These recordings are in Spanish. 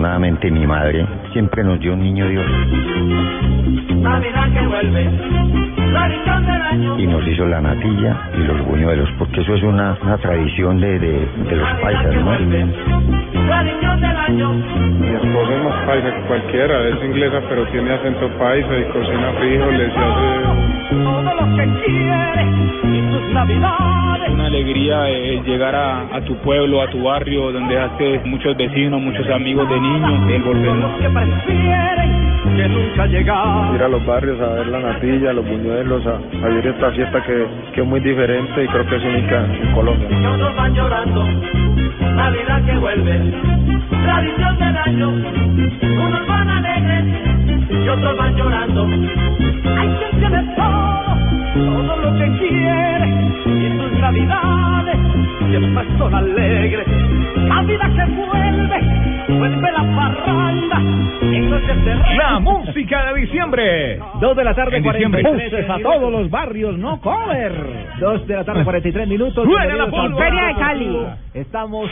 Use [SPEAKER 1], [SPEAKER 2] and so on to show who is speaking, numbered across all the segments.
[SPEAKER 1] Afortunadamente mi madre siempre nos dio un niño Dios
[SPEAKER 2] Navidad que vuelve.
[SPEAKER 1] Y nos hizo la natilla y los buñuelos, porque eso es una, una tradición de, de, de los paisas, ¿no?
[SPEAKER 2] Tradición del año.
[SPEAKER 3] Mi esposa es más paisa que cualquiera, es inglesa pero tiene acento paisa y cocina frijoles y hace...
[SPEAKER 2] Todo lo que quiere y sus navidades.
[SPEAKER 4] una alegría eh, llegar a, a tu pueblo, a tu barrio, donde hace muchos vecinos, muchos amigos de niños, el volver.
[SPEAKER 2] Que nunca llegar.
[SPEAKER 3] Ir a los barrios a ver la natilla, los buñuelos, a, a vivir esta fiesta que, que es muy diferente y creo que es única en Colombia.
[SPEAKER 2] Y otros van llorando. Navidad que vuelve, tradición del año. Unos van alegres y otros van llorando. Hay quien tiene todo, todo lo que quiere y sus navidades siempre son alegres. Navidad que vuelve, vuelve la parranda rey.
[SPEAKER 5] La música de diciembre. Dos de la tarde,
[SPEAKER 4] En diciembre.
[SPEAKER 5] 43 Buses a todos los barrios, no cover. Dos de la tarde, 43 minutos.
[SPEAKER 4] Suena la pólvora.
[SPEAKER 5] Feria de Cali. Estamos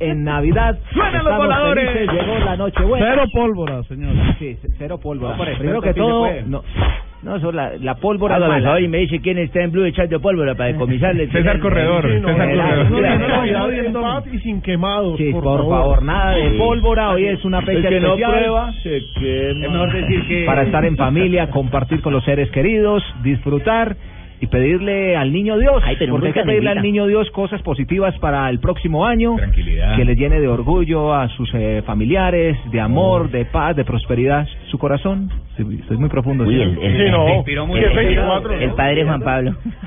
[SPEAKER 5] en Navidad.
[SPEAKER 4] Suenan los voladores.
[SPEAKER 5] felices, Llegó la noche buena.
[SPEAKER 6] Cero pólvora, señor.
[SPEAKER 5] Sí, cero pólvora.
[SPEAKER 4] No,
[SPEAKER 5] Primero que todo, no, no, eso la, la pólvora
[SPEAKER 1] Hágame
[SPEAKER 5] mala.
[SPEAKER 1] y me dice quién está en Blue echando pólvora para decomisarle.
[SPEAKER 4] César Corredor,
[SPEAKER 3] no,
[SPEAKER 4] César
[SPEAKER 3] no,
[SPEAKER 4] Corredor.
[SPEAKER 3] no, no, y sin quemados,
[SPEAKER 5] Sí,
[SPEAKER 3] por,
[SPEAKER 5] por, favor, nada de pólvora. Hoy es una fecha
[SPEAKER 1] que no
[SPEAKER 5] especial.
[SPEAKER 1] prueba, se quema.
[SPEAKER 4] Es mejor decir que
[SPEAKER 5] para estar en familia, compartir con los seres queridos, disfrutar y pedirle al niño Dios,
[SPEAKER 1] Ay, pero
[SPEAKER 5] porque hay que pedirle al niño Dios cosas positivas para el próximo año,
[SPEAKER 4] Tranquilidad.
[SPEAKER 5] que le llene de orgullo a sus eh, familiares, de amor, de paz, de prosperidad su corazón. Estoy muy profundo.
[SPEAKER 1] Uy,
[SPEAKER 5] ¿sí?
[SPEAKER 1] el, el,
[SPEAKER 3] Sí, no. 24,
[SPEAKER 1] el padre Juan Pablo.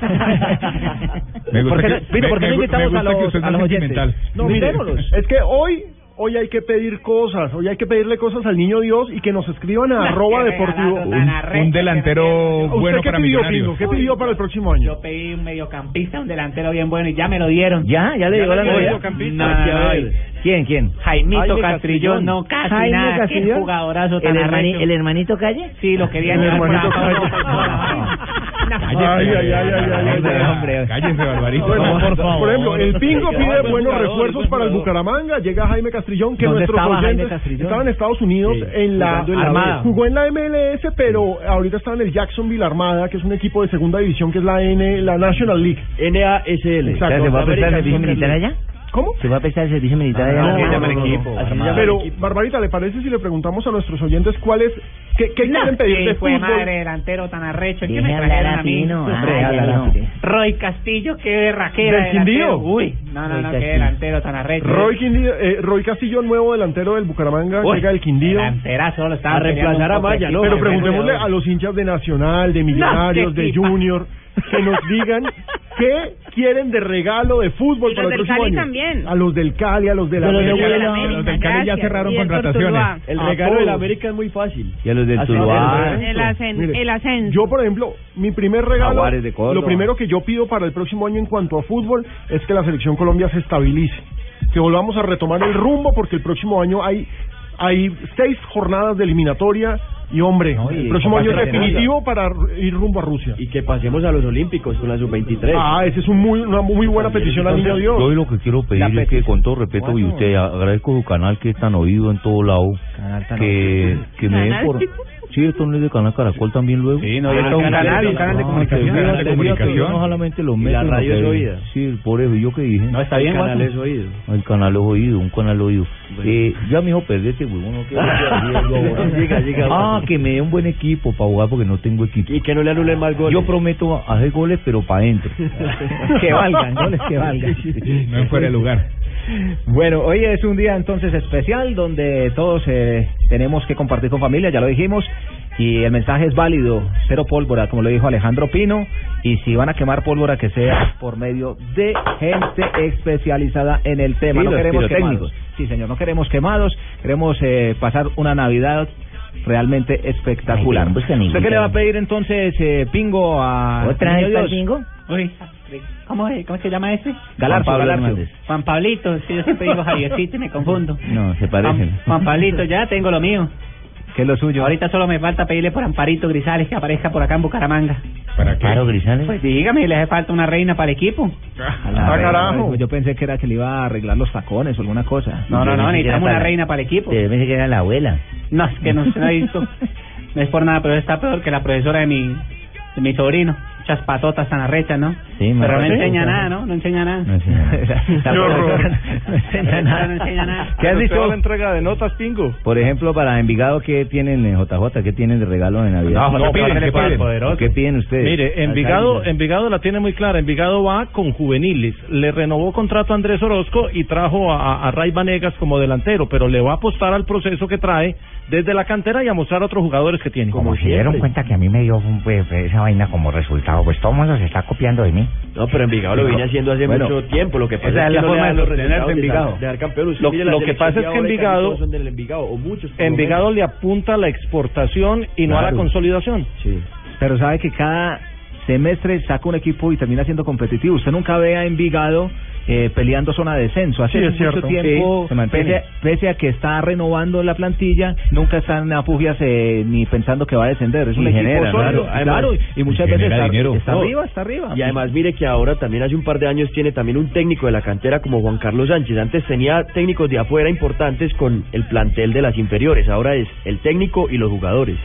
[SPEAKER 4] Me gusta
[SPEAKER 5] ¿Por qué no-
[SPEAKER 4] que-
[SPEAKER 5] Pino, ¿por qué
[SPEAKER 4] me-
[SPEAKER 5] no
[SPEAKER 4] me
[SPEAKER 5] invitamos
[SPEAKER 4] gusta
[SPEAKER 5] a
[SPEAKER 4] que
[SPEAKER 5] los,
[SPEAKER 4] usted
[SPEAKER 5] a los oyentes? No, mirémoslos.
[SPEAKER 3] Es que hoy hoy hay que pedir cosas, hoy hay que pedirle cosas al niño Dios y que nos escriban a arroba deportivo.
[SPEAKER 4] Un, un delantero
[SPEAKER 3] ¿Usted
[SPEAKER 4] bueno
[SPEAKER 3] qué
[SPEAKER 4] para
[SPEAKER 3] pidió. Pingo? ¿Qué pidió para el próximo año?
[SPEAKER 7] Yo pedí un mediocampista, un delantero bien bueno y ya me lo dieron.
[SPEAKER 1] Ya, ya le llegó la
[SPEAKER 3] le
[SPEAKER 1] Navidad.
[SPEAKER 3] llegó campista.
[SPEAKER 7] No, no, no, y-
[SPEAKER 1] ¿Quién, quién?
[SPEAKER 7] Jaimito
[SPEAKER 3] Jaime
[SPEAKER 7] Castrillón,
[SPEAKER 3] Castrillón.
[SPEAKER 7] no, casi
[SPEAKER 1] Jaime
[SPEAKER 7] nada. Qué
[SPEAKER 1] Castrillón.
[SPEAKER 7] jugadorazo tan
[SPEAKER 1] ¿El, hermani-
[SPEAKER 7] arrecho.
[SPEAKER 1] ¿El hermanito Calle?
[SPEAKER 7] Sí, lo querían
[SPEAKER 3] El
[SPEAKER 7] llevar por
[SPEAKER 4] Cállese,
[SPEAKER 3] ay, ay, ay, ay, ay,
[SPEAKER 4] Hombre,
[SPEAKER 3] ay.
[SPEAKER 4] hombre. Cállese, Barbarito. Por favor.
[SPEAKER 3] por ejemplo, el Pingo pide
[SPEAKER 4] buen
[SPEAKER 3] buenos refuerzos para el. Bucaramanga. Llega Jaime Castrillón, que
[SPEAKER 5] ¿Dónde
[SPEAKER 3] nuestros
[SPEAKER 5] estaba Jaime
[SPEAKER 3] oyentes estaba en Estados Unidos en la
[SPEAKER 5] jugando en la Armada.
[SPEAKER 3] Jugó en la MLS, pero ahorita está en el Jacksonville Armada, que es un equipo de segunda división, que es la N, la National League.
[SPEAKER 1] NASL.
[SPEAKER 3] Exacto.
[SPEAKER 1] ¿Se va a prestar el servicio militar allá?
[SPEAKER 3] ¿Cómo?
[SPEAKER 1] ¿Se va a prestar el servicio militar allá?
[SPEAKER 3] No, no, no, no,
[SPEAKER 4] equipo.
[SPEAKER 3] Pero, Barbarita, ¿le parece si le preguntamos a nuestros oyentes cuál es, qué, qué quieren pedir de
[SPEAKER 7] Sí, fue
[SPEAKER 3] fútbol?
[SPEAKER 7] madre, delantero tan arrecho. ¿Qué me trajeron
[SPEAKER 1] a
[SPEAKER 7] a mí? Roy Castillo, qué berraquera.
[SPEAKER 3] ¿Del
[SPEAKER 7] delantero.
[SPEAKER 3] Quindío?
[SPEAKER 7] Uy, no, no, no, qué delantero tan arrecho.
[SPEAKER 3] Roy, Quindío- eh, Roy Castillo, nuevo delantero del Bucaramanga,
[SPEAKER 7] Uy,
[SPEAKER 3] llega del Quindío.
[SPEAKER 7] Delanterazo, lo estaba
[SPEAKER 1] A reemplazar a Maya, ¿no?
[SPEAKER 3] Pero preguntémosle a los hinchas de Nacional, de Millonarios, de. Junior, que nos digan qué quieren de regalo de fútbol
[SPEAKER 8] Y
[SPEAKER 3] para
[SPEAKER 8] los
[SPEAKER 3] el
[SPEAKER 8] del
[SPEAKER 3] próximo
[SPEAKER 8] Cali
[SPEAKER 3] año.
[SPEAKER 8] también.
[SPEAKER 3] A los del Cali, a los de la
[SPEAKER 1] Pero los de
[SPEAKER 3] América.
[SPEAKER 1] Huila-
[SPEAKER 4] Los del Cali ya cerraron contrataciones.
[SPEAKER 3] El regalo del América
[SPEAKER 1] es muy fácil. Y a los del Tuluá.
[SPEAKER 8] El, ascen-
[SPEAKER 3] Mire,
[SPEAKER 8] el ascenso.
[SPEAKER 3] Yo, por ejemplo, mi primer regalo,
[SPEAKER 1] de
[SPEAKER 3] lo primero que yo pido para el próximo año en cuanto a fútbol es que la selección Colombia se estabilice, que volvamos a retomar el rumbo porque el próximo año hay hay seis jornadas de eliminatoria y hombre,
[SPEAKER 5] No, y
[SPEAKER 3] el próximo año es definitivo para ir rumbo a Rusia.
[SPEAKER 1] Y que pasemos a los Olímpicos con la sub-23.
[SPEAKER 3] Ah, esa es un muy, una muy buena petición al niño Dios.
[SPEAKER 9] Yo lo que quiero pedir
[SPEAKER 5] La
[SPEAKER 9] es que con todo respeto y
[SPEAKER 5] Bueno.
[SPEAKER 9] usted agradezco su canal que es tan oído en todo lado
[SPEAKER 5] Canal tan
[SPEAKER 9] que, que me den por sí esto no es de canal Caracol también luego
[SPEAKER 4] Sí, no,
[SPEAKER 5] Ah,
[SPEAKER 4] un
[SPEAKER 5] canal,
[SPEAKER 4] un de comunicación. de
[SPEAKER 9] yo no solamente lo
[SPEAKER 1] Y
[SPEAKER 9] meto
[SPEAKER 1] la radio es oída.
[SPEAKER 9] sí por eso yo que dije
[SPEAKER 4] No, está bien,
[SPEAKER 1] El canal es oído.
[SPEAKER 9] el canal es oído un canal oído eh, ya mijo perdete huevón no quiero decir yo ahora.
[SPEAKER 1] Llega, llega,
[SPEAKER 9] ah que me dé un buen equipo para jugar porque no tengo equipo
[SPEAKER 1] Y que no le anulen más goles.
[SPEAKER 9] yo prometo hacer goles pero para adentro
[SPEAKER 5] que valgan, goles que valgan.
[SPEAKER 4] No en fuera de lugar.
[SPEAKER 5] Bueno, hoy es un día entonces especial donde todos eh, tenemos que compartir con familia, ya lo dijimos, Y el mensaje es válido, cero pólvora, como lo dijo Alejandro Pino. Y si van a quemar pólvora, que sea por medio de gente especializada en el tema.
[SPEAKER 10] Sí,
[SPEAKER 5] no queremos quemados. Sí, señor, no queremos quemados. Queremos eh, pasar una Navidad realmente espectacular.
[SPEAKER 10] Ay,
[SPEAKER 5] ¿Usted qué le va a pedir entonces, eh, Pingo, a
[SPEAKER 10] ¿Otra vez bingo?
[SPEAKER 11] Uy, ¿cómo, es? ¿cómo se llama ese?
[SPEAKER 5] Galarzo,
[SPEAKER 10] Juan Pablo
[SPEAKER 5] Galarzo.
[SPEAKER 11] Juan Pablito, sí, yo siempre digo Javiercito y me confundo.
[SPEAKER 10] No, se parecen.
[SPEAKER 11] Juan, Juan Pablito, ya tengo lo mío.
[SPEAKER 5] ¿Qué es lo suyo?
[SPEAKER 11] Ahorita solo me falta pedirle por Amparito Grisales que aparezca por acá en Bucaramanga.
[SPEAKER 10] ¿Para qué? Grisales.
[SPEAKER 11] Pues dígame, le hace falta una reina para el equipo.
[SPEAKER 5] A la
[SPEAKER 3] Ah,
[SPEAKER 5] reina,
[SPEAKER 3] carajo.
[SPEAKER 5] pues Yo pensé que era que le iba a arreglar los tacones o alguna cosa.
[SPEAKER 11] No, no, no,
[SPEAKER 10] que
[SPEAKER 11] necesitamos una
[SPEAKER 10] para-
[SPEAKER 11] reina para el equipo.
[SPEAKER 10] Yo pensé que era la abuela.
[SPEAKER 11] No, es que no se ha visto. No es por nada, pero está peor que la profesora de mi, de mi sobrino. Muchas patotas tan arrechas, ¿no?
[SPEAKER 10] Sí,
[SPEAKER 11] pero no enseña nada, ¿no? No enseña nada.
[SPEAKER 10] No
[SPEAKER 5] enseña nada.
[SPEAKER 11] No enseña nada.
[SPEAKER 5] ¿Qué has dicho?
[SPEAKER 3] la entrega de notas, Pingo?
[SPEAKER 10] Por ejemplo, para Envigado, ¿qué tienen, eh, JJ? ¿Qué tienen de regalo de Navidad?
[SPEAKER 3] No, no piden, ¿qué piden?
[SPEAKER 10] ¿Qué piden ustedes?
[SPEAKER 12] Mire, Envigado, Envigado la tiene muy clara. Envigado va con juveniles. Le renovó contrato a Andrés Orozco y trajo a, a Ray Vanegas como delantero, pero le va a apostar al proceso que trae desde la cantera y a mostrar a otros jugadores que tiene.
[SPEAKER 13] Como se dieron cuenta que a mí me dio pues, esa vaina como resultado, pues todo el mundo se está copiando de mí.
[SPEAKER 1] No, pero Envigado lo viene haciendo hace
[SPEAKER 5] Bueno,
[SPEAKER 1] mucho tiempo. Lo que pasa
[SPEAKER 5] esa
[SPEAKER 1] es
[SPEAKER 5] es
[SPEAKER 1] que
[SPEAKER 5] la
[SPEAKER 1] no
[SPEAKER 5] forma de Envigado.
[SPEAKER 1] campeón. Usted
[SPEAKER 12] Lo- lo que pasa es que Envigado-
[SPEAKER 1] todos son del Envigado, o muchos.
[SPEAKER 12] Envigado le apunta a la exportación y no a la consolidación.
[SPEAKER 1] Sí.
[SPEAKER 5] Pero sabe que cada semestre saca un equipo y termina siendo competitivo. Usted nunca ve a Envigado eh, peleando zona de descenso. Hace
[SPEAKER 3] Sí, es
[SPEAKER 5] mucho
[SPEAKER 3] cierto.
[SPEAKER 5] tiempo,
[SPEAKER 10] Sí,
[SPEAKER 5] pese, pese a que está renovando la plantilla, nunca están a pugias eh, ni pensando que va a descender. Es un
[SPEAKER 10] Y
[SPEAKER 5] equipo
[SPEAKER 10] genera,
[SPEAKER 5] sólido,
[SPEAKER 1] claro.
[SPEAKER 5] claro, y muchas
[SPEAKER 10] y
[SPEAKER 5] veces está, está
[SPEAKER 1] No.
[SPEAKER 5] arriba, está arriba.
[SPEAKER 1] Y además mire que ahora también hace un par de años tiene también un técnico de la cantera como Juan Carlos Sánchez. Antes tenía técnicos de afuera importantes con el plantel de las inferiores. Ahora es el técnico y los jugadores.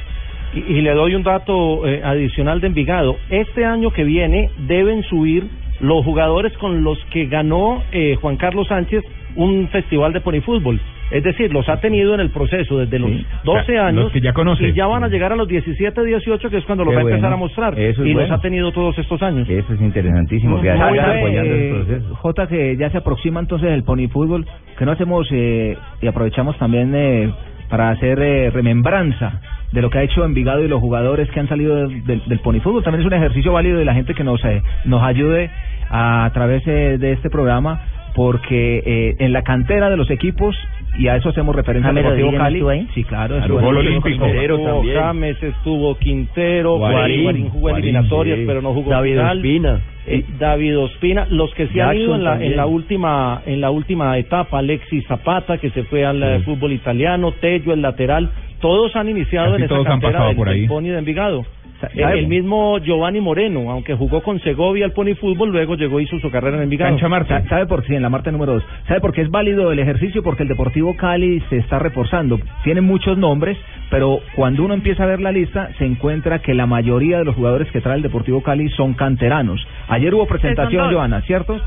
[SPEAKER 12] Y, y le doy un dato eh, adicional de Envigado. Este año que viene deben subir los jugadores con los que ganó eh, Juan Carlos Sánchez un festival de ponifútbol. Es decir, los ha tenido en el proceso desde los
[SPEAKER 10] Sí.
[SPEAKER 12] 12
[SPEAKER 10] O sea,
[SPEAKER 12] años
[SPEAKER 10] los que ya conoce.
[SPEAKER 12] y ya van a llegar a los 17, 18, que es cuando los
[SPEAKER 10] Qué
[SPEAKER 12] va a empezar
[SPEAKER 10] bueno.
[SPEAKER 12] a mostrar.
[SPEAKER 10] Eso es
[SPEAKER 12] y los ha tenido todos estos años.
[SPEAKER 10] Eso es interesantísimo, que el
[SPEAKER 5] eh,
[SPEAKER 10] proceso.
[SPEAKER 5] Jota, que ya se aproxima entonces el pony fútbol, que no hacemos eh, y aprovechamos también eh, para hacer eh, remembranza de lo que ha hecho Envigado y los jugadores que han salido del, del, del pony fútbol. También es un ejercicio válido de la gente que nos, eh, nos ayude a, través eh, de este programa, porque eh, en la cantera de los equipos, y a eso hacemos referencia al Deportivo Cali.
[SPEAKER 10] ¿estuvo ahí?
[SPEAKER 5] Sí, claro.
[SPEAKER 10] Claro, gol olímpico.
[SPEAKER 1] Quintero
[SPEAKER 12] Estuvo. James, estuvo Quintero,
[SPEAKER 1] Guarín,
[SPEAKER 12] Guarín, jugó
[SPEAKER 1] Guarín,
[SPEAKER 12] eliminatorias,
[SPEAKER 1] sí.
[SPEAKER 12] pero no jugó
[SPEAKER 1] David
[SPEAKER 12] final.
[SPEAKER 1] Ospina.
[SPEAKER 12] Eh, David Ospina, los que se han
[SPEAKER 1] Jackson
[SPEAKER 12] ido en la, en la última en la última etapa, Alexis Zapata que se fue al eh, fútbol italiano, Tello el lateral, todos han iniciado
[SPEAKER 4] Casi
[SPEAKER 12] en esa
[SPEAKER 4] todos han
[SPEAKER 12] cantera
[SPEAKER 4] pasado
[SPEAKER 12] del,
[SPEAKER 4] por
[SPEAKER 12] del
[SPEAKER 4] ahí.
[SPEAKER 12] Pony de Envigado. El mismo Giovanni Moreno, aunque jugó con Segovia al Pony Fútbol, luego llegó y hizo su carrera en Envigado.
[SPEAKER 4] Cancha Marte.
[SPEAKER 5] Sa- ¿Sabe por qué? Sí, en la Marte número 2. ¿Sabe por qué es válido el ejercicio? Porque el Deportivo Cali se está reforzando. Tiene muchos nombres, pero cuando uno empieza a ver la lista, se encuentra que la mayoría de los jugadores que trae el Deportivo Cali son canteranos. Ayer hubo presentación. Joana, ¿cierto?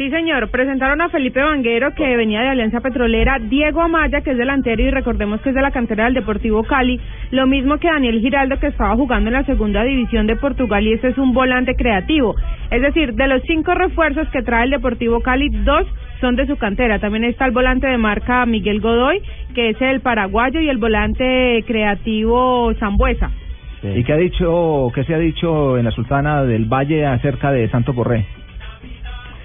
[SPEAKER 8] Sí, señor. Presentaron a Felipe Vanguero, que venía de Alianza Petrolera, Diego Amaya, que es delantero y recordemos que es de la cantera del Deportivo Cali, lo mismo que Daniel Giraldo, que estaba jugando en la segunda división de Portugal y este es un volante creativo. Es decir, de los cinco refuerzos que trae el Deportivo Cali, dos son de su cantera. También está el volante de marca Miguel Godoy, que es el paraguayo, y el volante creativo Zambuesa.
[SPEAKER 5] ¿Y qué ha dicho, qué se ha dicho en la Sultana del Valle acerca de Santos Borré?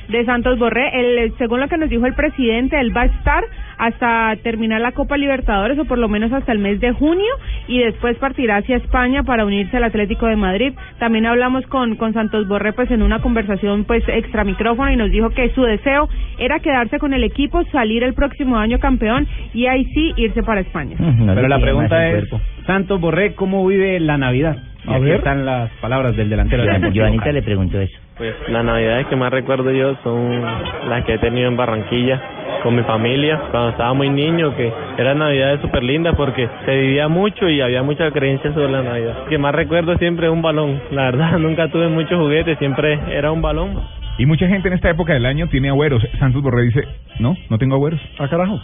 [SPEAKER 8] De Santos Borré. El, según lo que nos dijo el presidente, él va a estar hasta terminar la Copa Libertadores o por lo menos hasta el mes de junio y después partirá hacia España para unirse al Atlético de Madrid. También hablamos con, con Santos Borré pues en una conversación pues extra micrófono y nos dijo que su deseo era quedarse con el equipo, salir el próximo año campeón y ahí sí irse para España.
[SPEAKER 11] Pero la pregunta es, Santos Borré, ¿cómo vive la Navidad? Y
[SPEAKER 10] A
[SPEAKER 11] aquí
[SPEAKER 10] ver.
[SPEAKER 11] están las palabras del delantero Cali.
[SPEAKER 10] le preguntó eso.
[SPEAKER 14] Pues las navidades que más recuerdo yo son las que he tenido en Barranquilla con mi familia cuando estaba muy niño, que eran navidades súper lindas porque se vivía mucho y había muchas creencias sobre la navidad. Lo que más recuerdo siempre es un balón, la verdad nunca tuve muchos juguetes, siempre era un balón.
[SPEAKER 4] Y mucha gente en esta época del año tiene agüeros. Santos Borré dice, no, no tengo agüeros.
[SPEAKER 3] Ah, carajo.